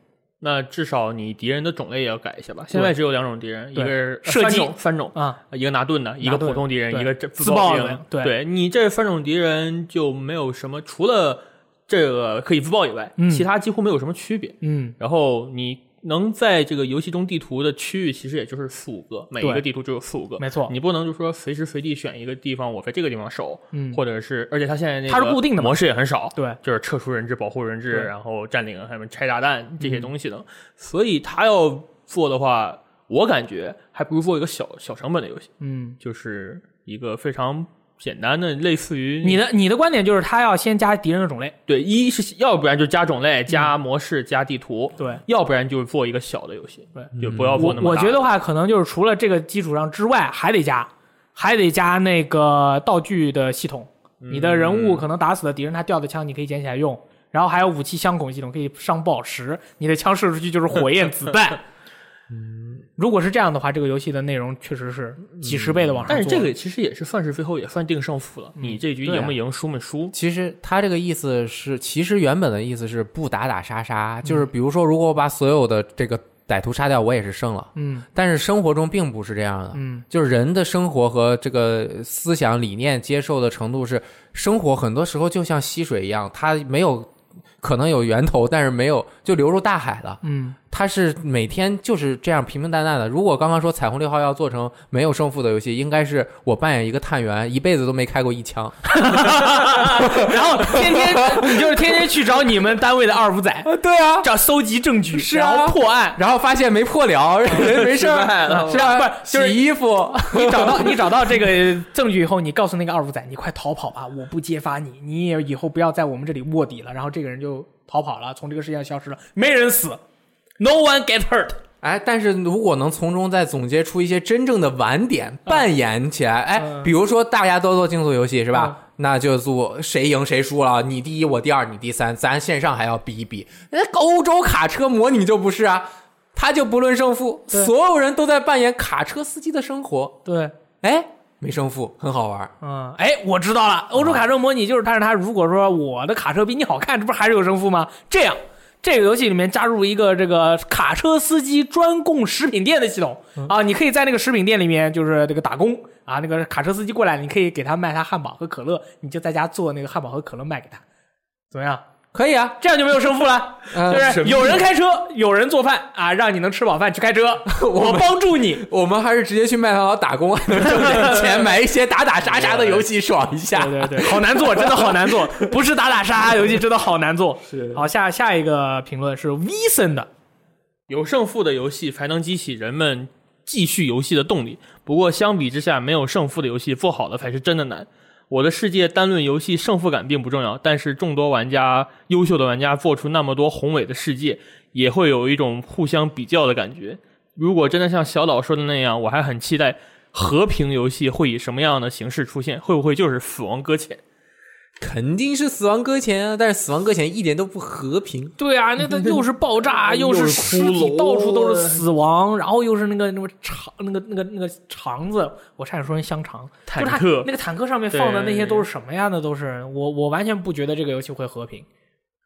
那至少你敌人的种类也要改一下吧。现在只有两种敌人，一个是呃射击三种，三种，啊，一个拿盾的，一个普通敌人，一个自爆的。对对你这三种敌人就没有什么，除了这个可以自爆以外，嗯其他几乎没有什么区别。嗯，然后你能在这个游戏中地图的区域，其实也就是四五个，每一个地图只有四五个。没错，你不能就说随时随地选一个地方，我在这个地方守，嗯，或者是，而且它现在那个它是固定的模式也很少，对，就是撤出人质、保护人质，然后占领，还有拆炸弹这些东西的。所以他要做的话，我感觉还不如做一个小小成本的游戏，嗯，就是一个非常简单的，类似于你的你的观点就是他要先加敌人的种类，对，一是要不然就加种类、加模式、加地图，对。要不然就是做一个小的游戏，对，就不要做我那么大我觉得话，可能就是除了这个基础上之外，还得加，还得加那个道具的系统。你的人物可能打死了敌人，他掉的枪你可以捡起来用，然后还有武器相孔系统，可以上宝石，你的枪射出去就是火焰子弹。<laughs> 嗯，如果是这样的话，这个游戏的内容确实是几十倍的往上做。但是这个其实也是算是最后也算定胜负了，你这局赢没赢，输没输？其实他这个意思是，其实原本的意思是不打打杀杀，就是比如说，如果我把所有的这个歹徒杀掉，我也是胜了。嗯但是生活中并不是这样的，嗯就是人的生活和这个思想理念接受的程度是，生活很多时候就像溪水一样，它没有可能有源头，但是没有就流入大海了。嗯它是每天就是这样平平淡淡的。如果刚刚说彩虹六号要做成没有胜负的游戏，应该是我扮演一个探员，一辈子都没开过一枪。<laughs> 然后天天你就是天天去找你们单位的二五仔，<laughs> 对啊，找搜集证据，是啊然后破案。然后发现没破了，人 <laughs> 没事是啊？不是就是洗衣服，你找到你找到这个证据以后，你告诉那个二五仔，你快逃跑吧，我不揭发你，你也以后不要在我们这里卧底了。然后这个人就逃跑了，从这个世界上消失了，没人死，no one get hurt。哎，但是如果能从中再总结出一些真正的玩点，扮演起来，哎，嗯比如说大家都做竞速游戏是吧？嗯那就做谁赢谁输了，你第一，我第二，你第三，咱线上还要比一比。那欧洲卡车模拟就不是啊，他就不论胜负，所有人都在扮演卡车司机的生活，对，哎，没胜负，很好玩。嗯，哎，我知道了，欧洲卡车模拟就是，但是他如果说我的卡车比你好看，这不还是有胜负吗？这样。这个游戏里面加入一个这个卡车司机专供食品店的系统。啊，你可以在那个食品店里面就是这个打工。啊，那个卡车司机过来，你可以给他卖他汉堡和可乐，你就在家做那个汉堡和可乐卖给他，怎么样？可以啊，这样就没有胜负了，呃就是有人开车，有人做饭啊，让你能吃饱饭去开车，<laughs> 我帮助你。<laughs> 我们还是直接去麦当劳打工，能挣点钱，买一些打打杀杀的游戏爽一下。对对对，好难做，<laughs> 真的好难做，不是打打杀杀游戏，真的好难做。是好，下下一个评论是 Vincent 的，有胜负的游戏才能激起人们继续游戏的动力。不过相比之下，没有胜负的游戏做好了才是真的难。我的世界单论游戏胜负感并不重要，但是众多玩家优秀的玩家做出那么多宏伟的世界，也会有一种互相比较的感觉。如果真的像小岛说的那样，我还很期待和平游戏会以什么样的形式出现？会不会就是死亡搁浅？肯定是死亡搁浅啊！但是死亡搁浅一点都不和平。对啊，那它又是爆炸，<laughs> 又是尸体，到处都是死亡，然后又是那个那个肠，那个那个那个肠子，我差点说成香肠。坦克那个坦克上面放的那些都是什么呀？那都是我我完全不觉得这个游戏会和平，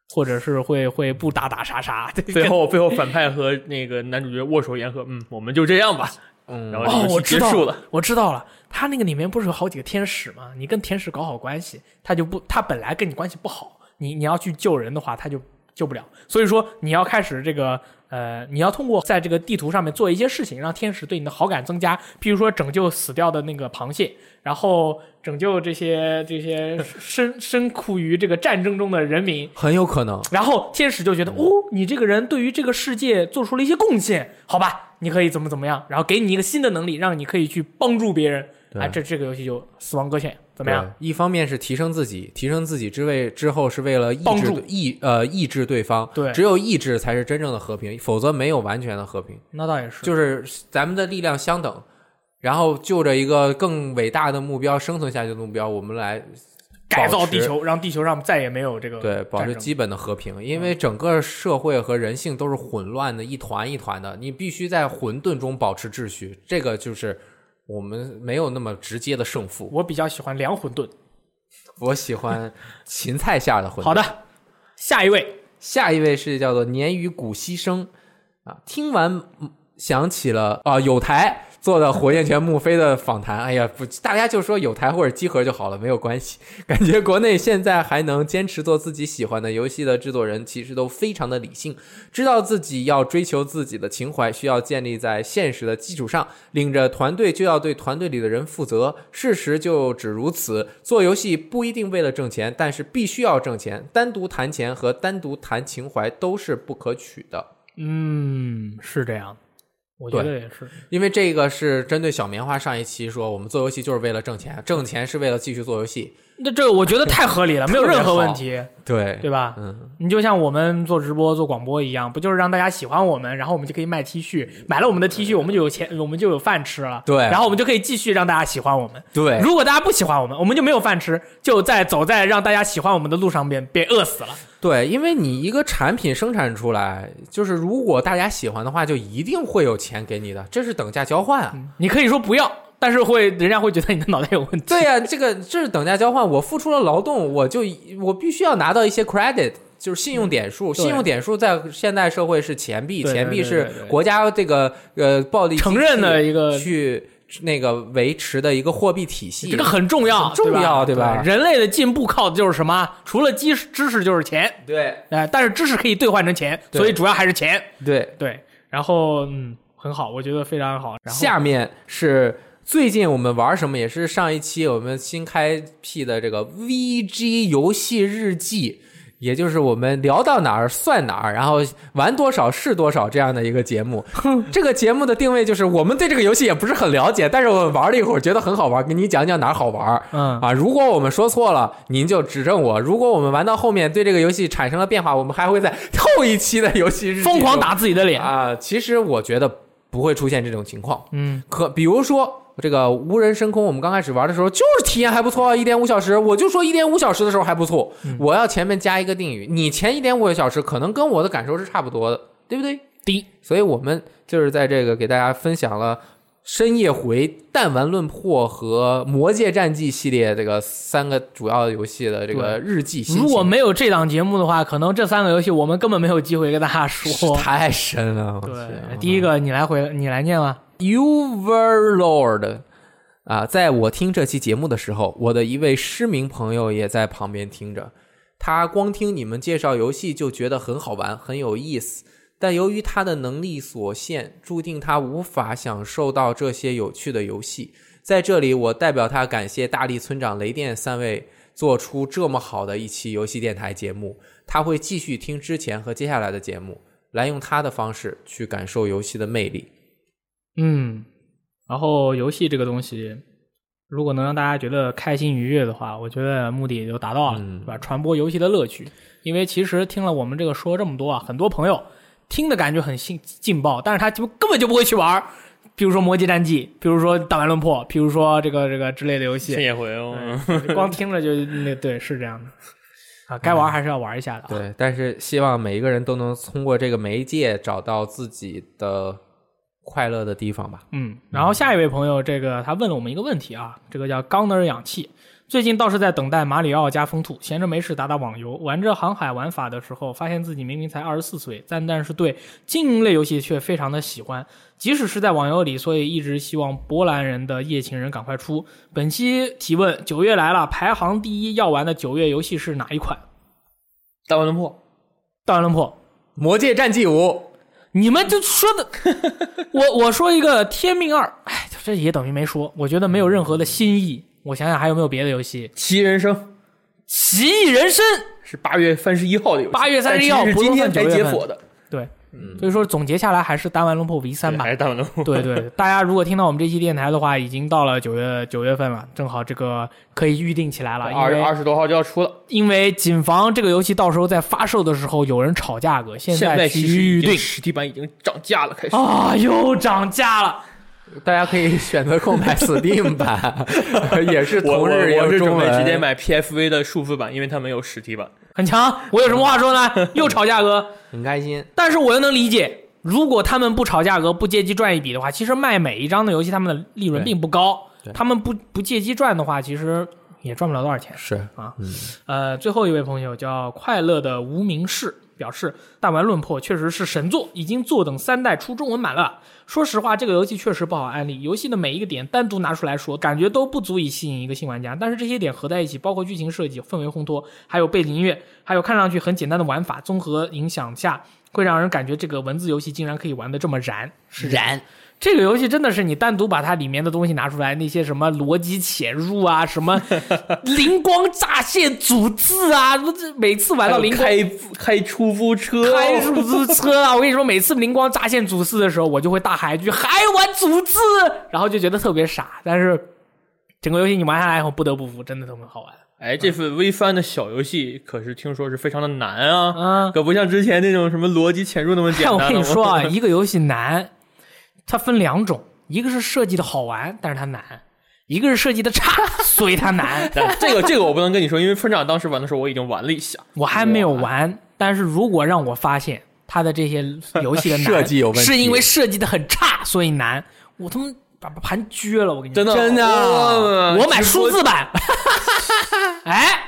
或者是会会不打打杀杀。<laughs> 最后最后反派和那个男主角握手言和，嗯，我们就这样吧。嗯然后哦，我知道了。，我知道了。他那个里面不是有好几个天使吗？你跟天使搞好关系，他就不，他本来跟你关系不好，你你要去救人的话，他就救不了。所以说你要开始这个呃，你要通过在这个地图上面做一些事情，让天使对你的好感增加。譬如说拯救死掉的那个螃蟹，然后拯救这些这些身身苦于这个战争中的人民，很有可能。然后天使就觉得，哦，你这个人对于这个世界做出了一些贡献，好吧，你可以怎么怎么样，然后给你一个新的能力，让你可以去帮助别人。对哎，这这个游戏就死亡搁浅，怎么样？一方面是提升自己，提升自己之为之后是为了抑制帮助抑呃抑制对方。对只有抑制才是真正的和平，否则没有完全的和平。那倒也是，就是咱们的力量相等，然后就着一个更伟大的目标、生存下去的目标，我们来改造地球，让地球上再也没有这个对，保持基本的和平，因为整个社会和人性都是混乱的，一团一团的，你必须在混沌中保持秩序，这个就是我们没有那么直接的胜负。我比较喜欢凉馄饨。<laughs> 我喜欢芹菜馅的馄饨。好的，下一位，下一位是叫做鲶鱼古稀生啊，听完嗯想起了啊有台做的火焰泉木飞的访谈，哎呀不，大家就说有台或者机核就好了，没有关系。感觉国内现在还能坚持做自己喜欢的游戏的制作人，其实都非常的理性，知道自己要追求自己的情怀，需要建立在现实的基础上，领着团队就要对团队里的人负责。事实就只如此，做游戏不一定为了挣钱，但是必须要挣钱。单独谈钱和单独谈情怀都是不可取的。嗯，是这样，我觉得也是。因为这个是针对小棉花上一期说，我们做游戏就是为了挣钱，挣钱是为了继续做游戏。那这个我觉得太合理了，没有任何问题，对对吧？嗯，你就像我们做直播、做广播一样，不就是让大家喜欢我们，然后我们就可以卖 T 恤，买了我们的 T 恤，我们就有钱，我们就有饭吃了。对然后我们就可以继续让大家喜欢我们。对，如果大家不喜欢我们，我们就没有饭吃，就在走在让大家喜欢我们的路上边被饿死了。对，因为你一个产品生产出来，就是如果大家喜欢的话，就一定会有钱给你的，这是等价交换啊。你可以说不要，但是会人家会觉得你的脑袋有问题。对呀、这个这是等价交换，我付出了劳动，我就我必须要拿到一些 credit。就是信用点数，对信用点数在现代社会是钱币，对对钱币是国家这个呃暴力承认的一个去那个维持的一个货币体系。这个很重要，很重要对对吧人类的进步靠的就是什么？除了知识，知识就是钱。对哎、但是知识可以兑换成钱，对所以主要还是钱。对，对，然后嗯，很好，我觉得非常好。然后下面是最近我们玩什么，也是上一期我们新开辟的这个 VG 游戏日记。也就是我们聊到哪儿算哪儿，然后玩多少是多少这样的一个节目。<laughs> 这个节目的定位就是我们对这个游戏也不是很了解，但是我们玩了一会儿觉得很好玩，给你讲讲哪儿好玩。嗯啊，如果我们说错了，您就指正我；如果我们玩到后面对这个游戏产生了变化，我们还会在后一期的游戏日记疯狂打自己的脸。啊。其实我觉得不会出现这种情况。嗯，可比如说这个无人深空，我们刚开始玩的时候就是体验还不错，一点五小时，我就说一点五小时的时候还不错。我要前面加一个定语，你前一点五个小时可能跟我的感受是差不多的，对不对？第一，所以我们就是在这个给大家分享了。深夜回、弹丸论破和魔界战记系列这个三个主要游戏的这个日记，如果没有这档节目的话，可能这三个游戏我们根本没有机会跟大家说。<laughs> 太深了，我对，第一个你来回，你来念吧。Youverlord 啊，在我听这期节目的时候，我的一位失明朋友也在旁边听着。他光听你们介绍游戏就觉得很好玩，很有意思，但由于他的能力所限，注定他无法享受到这些有趣的游戏。在这里，我代表他感谢大力村长、雷电三位做出这么好的一期游戏电台节目。他会继续听之前和接下来的节目，来用他的方式去感受游戏的魅力。嗯，然后游戏这个东西，如果能让大家觉得开心愉悦的话，我觉得目的也就达到了，嗯是吧？传播游戏的乐趣。因为其实听了我们这个说这么多啊，很多朋友听的感觉很劲劲爆，但是他就根本就不会去玩儿。比如说《魔界战记》，比如说《弹丸论破》，比如说这个这个之类的游戏深，夜回哦，<laughs> 对光听着就那对是这样的啊，该玩还是要玩一下的啊。对，但是希望每一个人都能通过这个媒介找到自己的快乐的地方吧。嗯，然后下一位朋友，这个他问了我们一个问题啊，这个叫冈德尔氧气。最近倒是在等待马里奥加风兔，闲着没事打打网游，玩着航海玩法的时候，发现自己明明才二十四岁，但但是对经营类游戏却非常的喜欢，即使是在网游里，所以一直希望波兰人的夜情人赶快出。本期提问：九月来了，排行第一要玩的九月游戏是哪一款？大乱破，《弹丸论破》。魔界战记五，你们就说的，<laughs> 我我说一个《天命二》，哎，这也等于没说。我觉得没有任何的新意。我想想还有没有别的游戏，《奇异人生。奇异人生》是八月三十一号的游戏，八月三十一号不是今天才解锁的，对，所以说总结下来还是《单玩龙破 V 三》吧还。是大乱破。对对，<laughs> 大家如果听到我们这期电台的话，已经到了九月九月份了，正好这个可以预定起来了，因二月二十多号就要出了，因为谨防这个游戏到时候在发售的时候有人炒价格，现现在去其实预定实体版已经涨价了，开始。啊，又涨价了。大家可以选择购买 Steam 版，<laughs> 也是同日也我是有中文。准备直接买 PFV 的数字版，因为它没有实体版。很强，我有什么话说呢？<laughs> 又炒价格，很开心。但是我又能理解，如果他们不炒价格，不借机赚一笔的话，其实卖每一张的游戏，他们的利润并不高。他们不不借机赚的话，其实也赚不了多少钱。是啊，嗯呃，最后一位朋友叫快乐的无名氏表示，《弹丸论破》确实是神作，已经坐等三代出中文版了。说实话，这个游戏确实不好安利，游戏的每一个点单独拿出来说，感觉都不足以吸引一个新玩家。但是这些点合在一起，包括剧情设计、氛围烘托，还有背景音乐，还有看上去很简单的玩法，综合影响下，会让人感觉这个文字游戏竟然可以玩得这么燃，是燃。这个游戏真的是你单独把它里面的东西拿出来，那些什么逻辑潜入啊，什么 <laughs> 灵光乍现组字啊，每次玩到灵光开开出租车，开出租车啊！我跟你说，每次灵光乍现组字的时候，我就会大喊一句“还玩组字”，然后就觉得特别傻。但是整个游戏你玩下来以后，不得不服，真的特别好玩。哎，这份微翻的小游戏可是听说是非常的难啊，嗯，可不像之前那种什么逻辑潜入那么简单。我跟你说啊，，<laughs> 一个游戏难，它分两种，一个是设计的好玩，但是它难；一个是设计的差，<laughs> 所以它难。这个这个我不能跟你说，因为村长当时玩的时候我已经玩了一下，我还没有玩，但是如果让我发现它的这些游戏的难 <laughs> 设计有问题是因为设计的很差，所以难，我他妈把把盘撅了。我跟你说真的真的哇我买数字版，<laughs> 哎，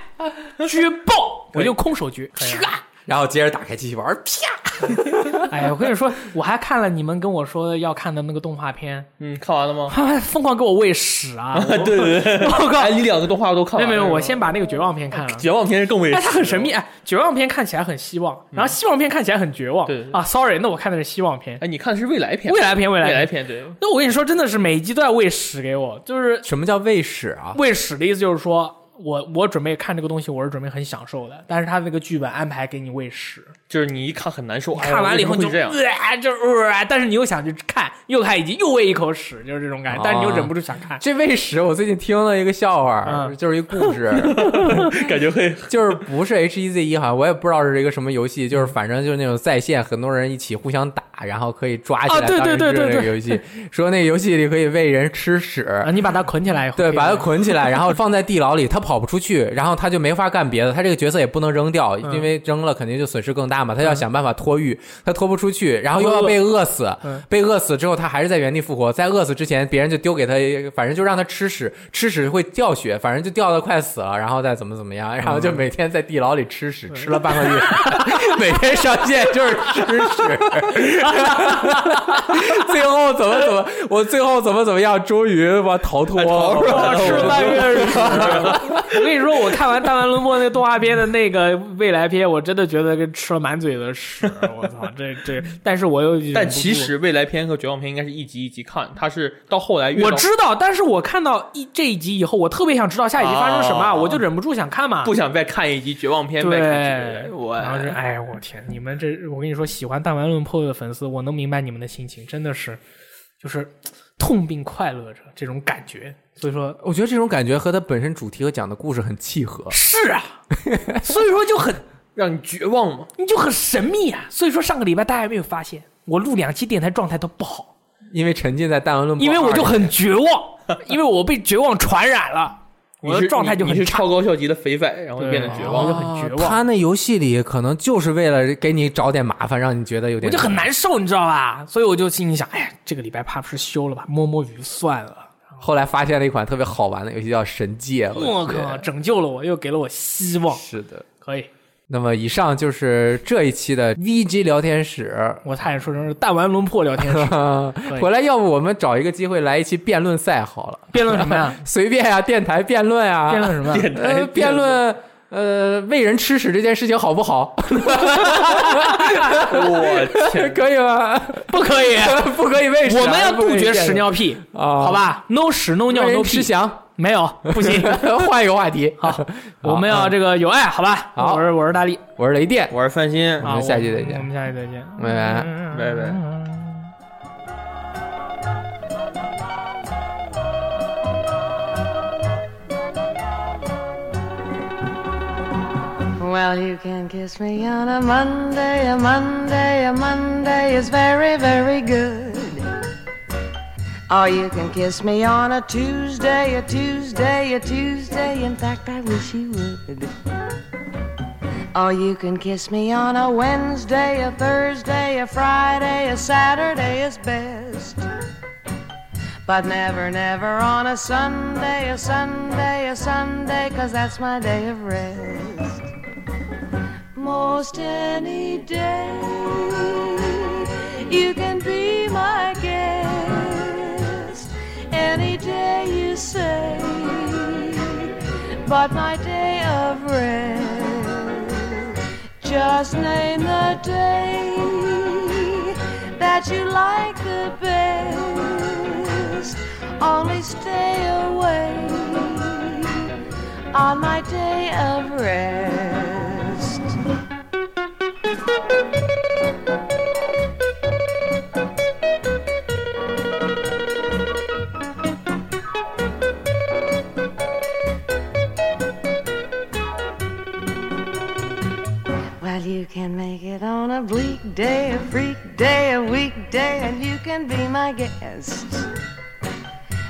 撅爆，我就空手撅，啪！然后接着打开机器玩，啪！<laughs> 哎呀，我跟你说，我还看了你们跟我说要看的那个动画片，嗯，看完了吗？他 <laughs> 们疯狂给我喂屎啊！<laughs> 我对对对，我靠哎，你两个动画都看完了？没有没有，我先把那个绝望片看了。绝望片是更为哎，它很神秘。哎，绝望片看起来很希望，然后希望片看起来很绝望。对对啊，sorry，那我看的是希望片，哎，你看的是未来片，未来片，未来未来片。片对。那我跟你说，真的是每一集都要喂屎给我，就是什么叫喂屎啊？喂屎的意思就是说。我我准备看这个东西，我是准备很享受的，但是他那个剧本安排给你喂屎，就是你一看很难受，看完了以后你就这样。呃，就呃，但是你又想去看，又看一集，又喂一口屎，就是这种感觉，但是你又忍不住想看。这喂屎，我最近听了一个笑话，嗯。就是一故事，<laughs> 感觉会。就是不是 H E Z E，，好像我也不知道是一个什么游戏，就是反正就是那种在线很多人一起互相打，然后可以抓起来啊对当人质对。对对那个游戏，说那个游戏里可以喂人吃屎。啊，你把它捆起来以后，对，把它它捆起来，<laughs> 然后放在地牢里，他跑不出去，然后他就没法干别的，他这个角色也不能扔掉，嗯。因为扔了肯定就损失更大嘛，他要想办法脱狱，他脱不出去，然后又要被饿死嗯，被饿死之后他还是在原地复活，在饿死之前别人就丢给他，反正就让他吃屎，吃屎会掉血，反正就掉的快死了，然后再怎么怎么样，然后就每天在地牢里吃屎，吃了半个月，<laughs> 每天上线就是吃屎，<laughs> <laughs> 最后怎么怎么，我最后怎么怎么样，终于把逃脱了 <laughs> 吃了半月屎。我跟你说，我看完《<laughs> 弹丸论破》那个动画片的那个未来片，我真的觉得跟吃了满嘴的屎。我操，这这，但是我又但其实未来篇和绝望篇应该是一集一集看，它是到后来越我知道，但是我看到一这一集以后，我特别想知道下一集发生什么，哦我就忍不住想看嘛。不想再看一集绝望篇，对，再看这个我然后是哎，我天，你们这，我跟你说，喜欢《弹丸论破》的粉丝，我能明白你们的心情，真的是。就是痛并快乐着这种感觉。所以说我觉得这种感觉和它本身主题和讲的故事很契合。是啊，所以说就很 <laughs> 让你绝望嘛。你就很神秘啊。所以说上个礼拜大家有没有发现，我录两期电台状态都不好，因为沉浸在弹丸论破，因为我就很绝望，因为我被绝望传染了，我的状态就很差。你是超高校级的肥仔，然后就变得绝望我就。很绝望哦他那游戏里可能就是为了给你找点麻烦，让你觉得有点我就很难受，你知道吧？所以我就心里想，哎呀，这个礼拜怕不是休了吧，摸摸鱼算了。后来发现了一款特别好玩的游戏，叫《神界》。我靠，拯救了我，又给了我希望。是的。可以，那么以上就是这一期的 VG 聊天室。<laughs> 我差点说成是弹丸论破聊天室。<laughs> 回来，要不我们找一个机会来一期辩论赛好了，辩论什么呀？<laughs> 随便呀、电台辩论呀，辩论什么？电台呃，辩论呃喂人吃屎这件事情好不好？我天，可以吗？不可以，不可以喂屎啊，我们要杜绝屎尿屁，啊，好吧？no 屎 no 尿喂 no 屁，翔。没有，不行。换一个话题。好，我们要这个有爱，好吧？好我是我是大力，我是雷电，我是范鑫，我，们下期再见我们下期再见，拜拜嗯拜拜。Well, you can kiss me on a Monday, a Monday, a Monday is very, very good. Or you can kiss me on a Tuesday, a Tuesday, a Tuesday. In fact, I wish you would. Oh, you can kiss me on a Wednesday, a Thursday, a Friday, a Saturday is best. But never, never on a Sunday, a Sunday, a Sunday, cause that's my day of rest. Most any day, you can be my guest. Any day you say, but my day of rest. Just name the day that you like the best. Only stay away on my day of rest. You can make it on a bleak day, a freak day, a weekday, and you can be my guest.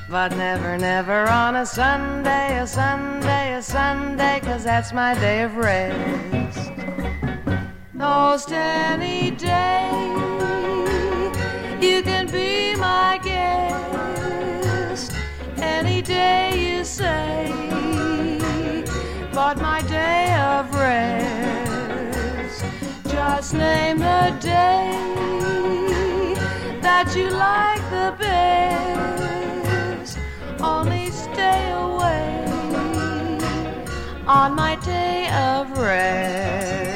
But never, never on a Sunday, a Sunday, a Sunday, cause that's my day of rest. Most any day, you can be my guest. Any day you say, but my day of rest just name a day that you like the best. Only stay away on my day of rest.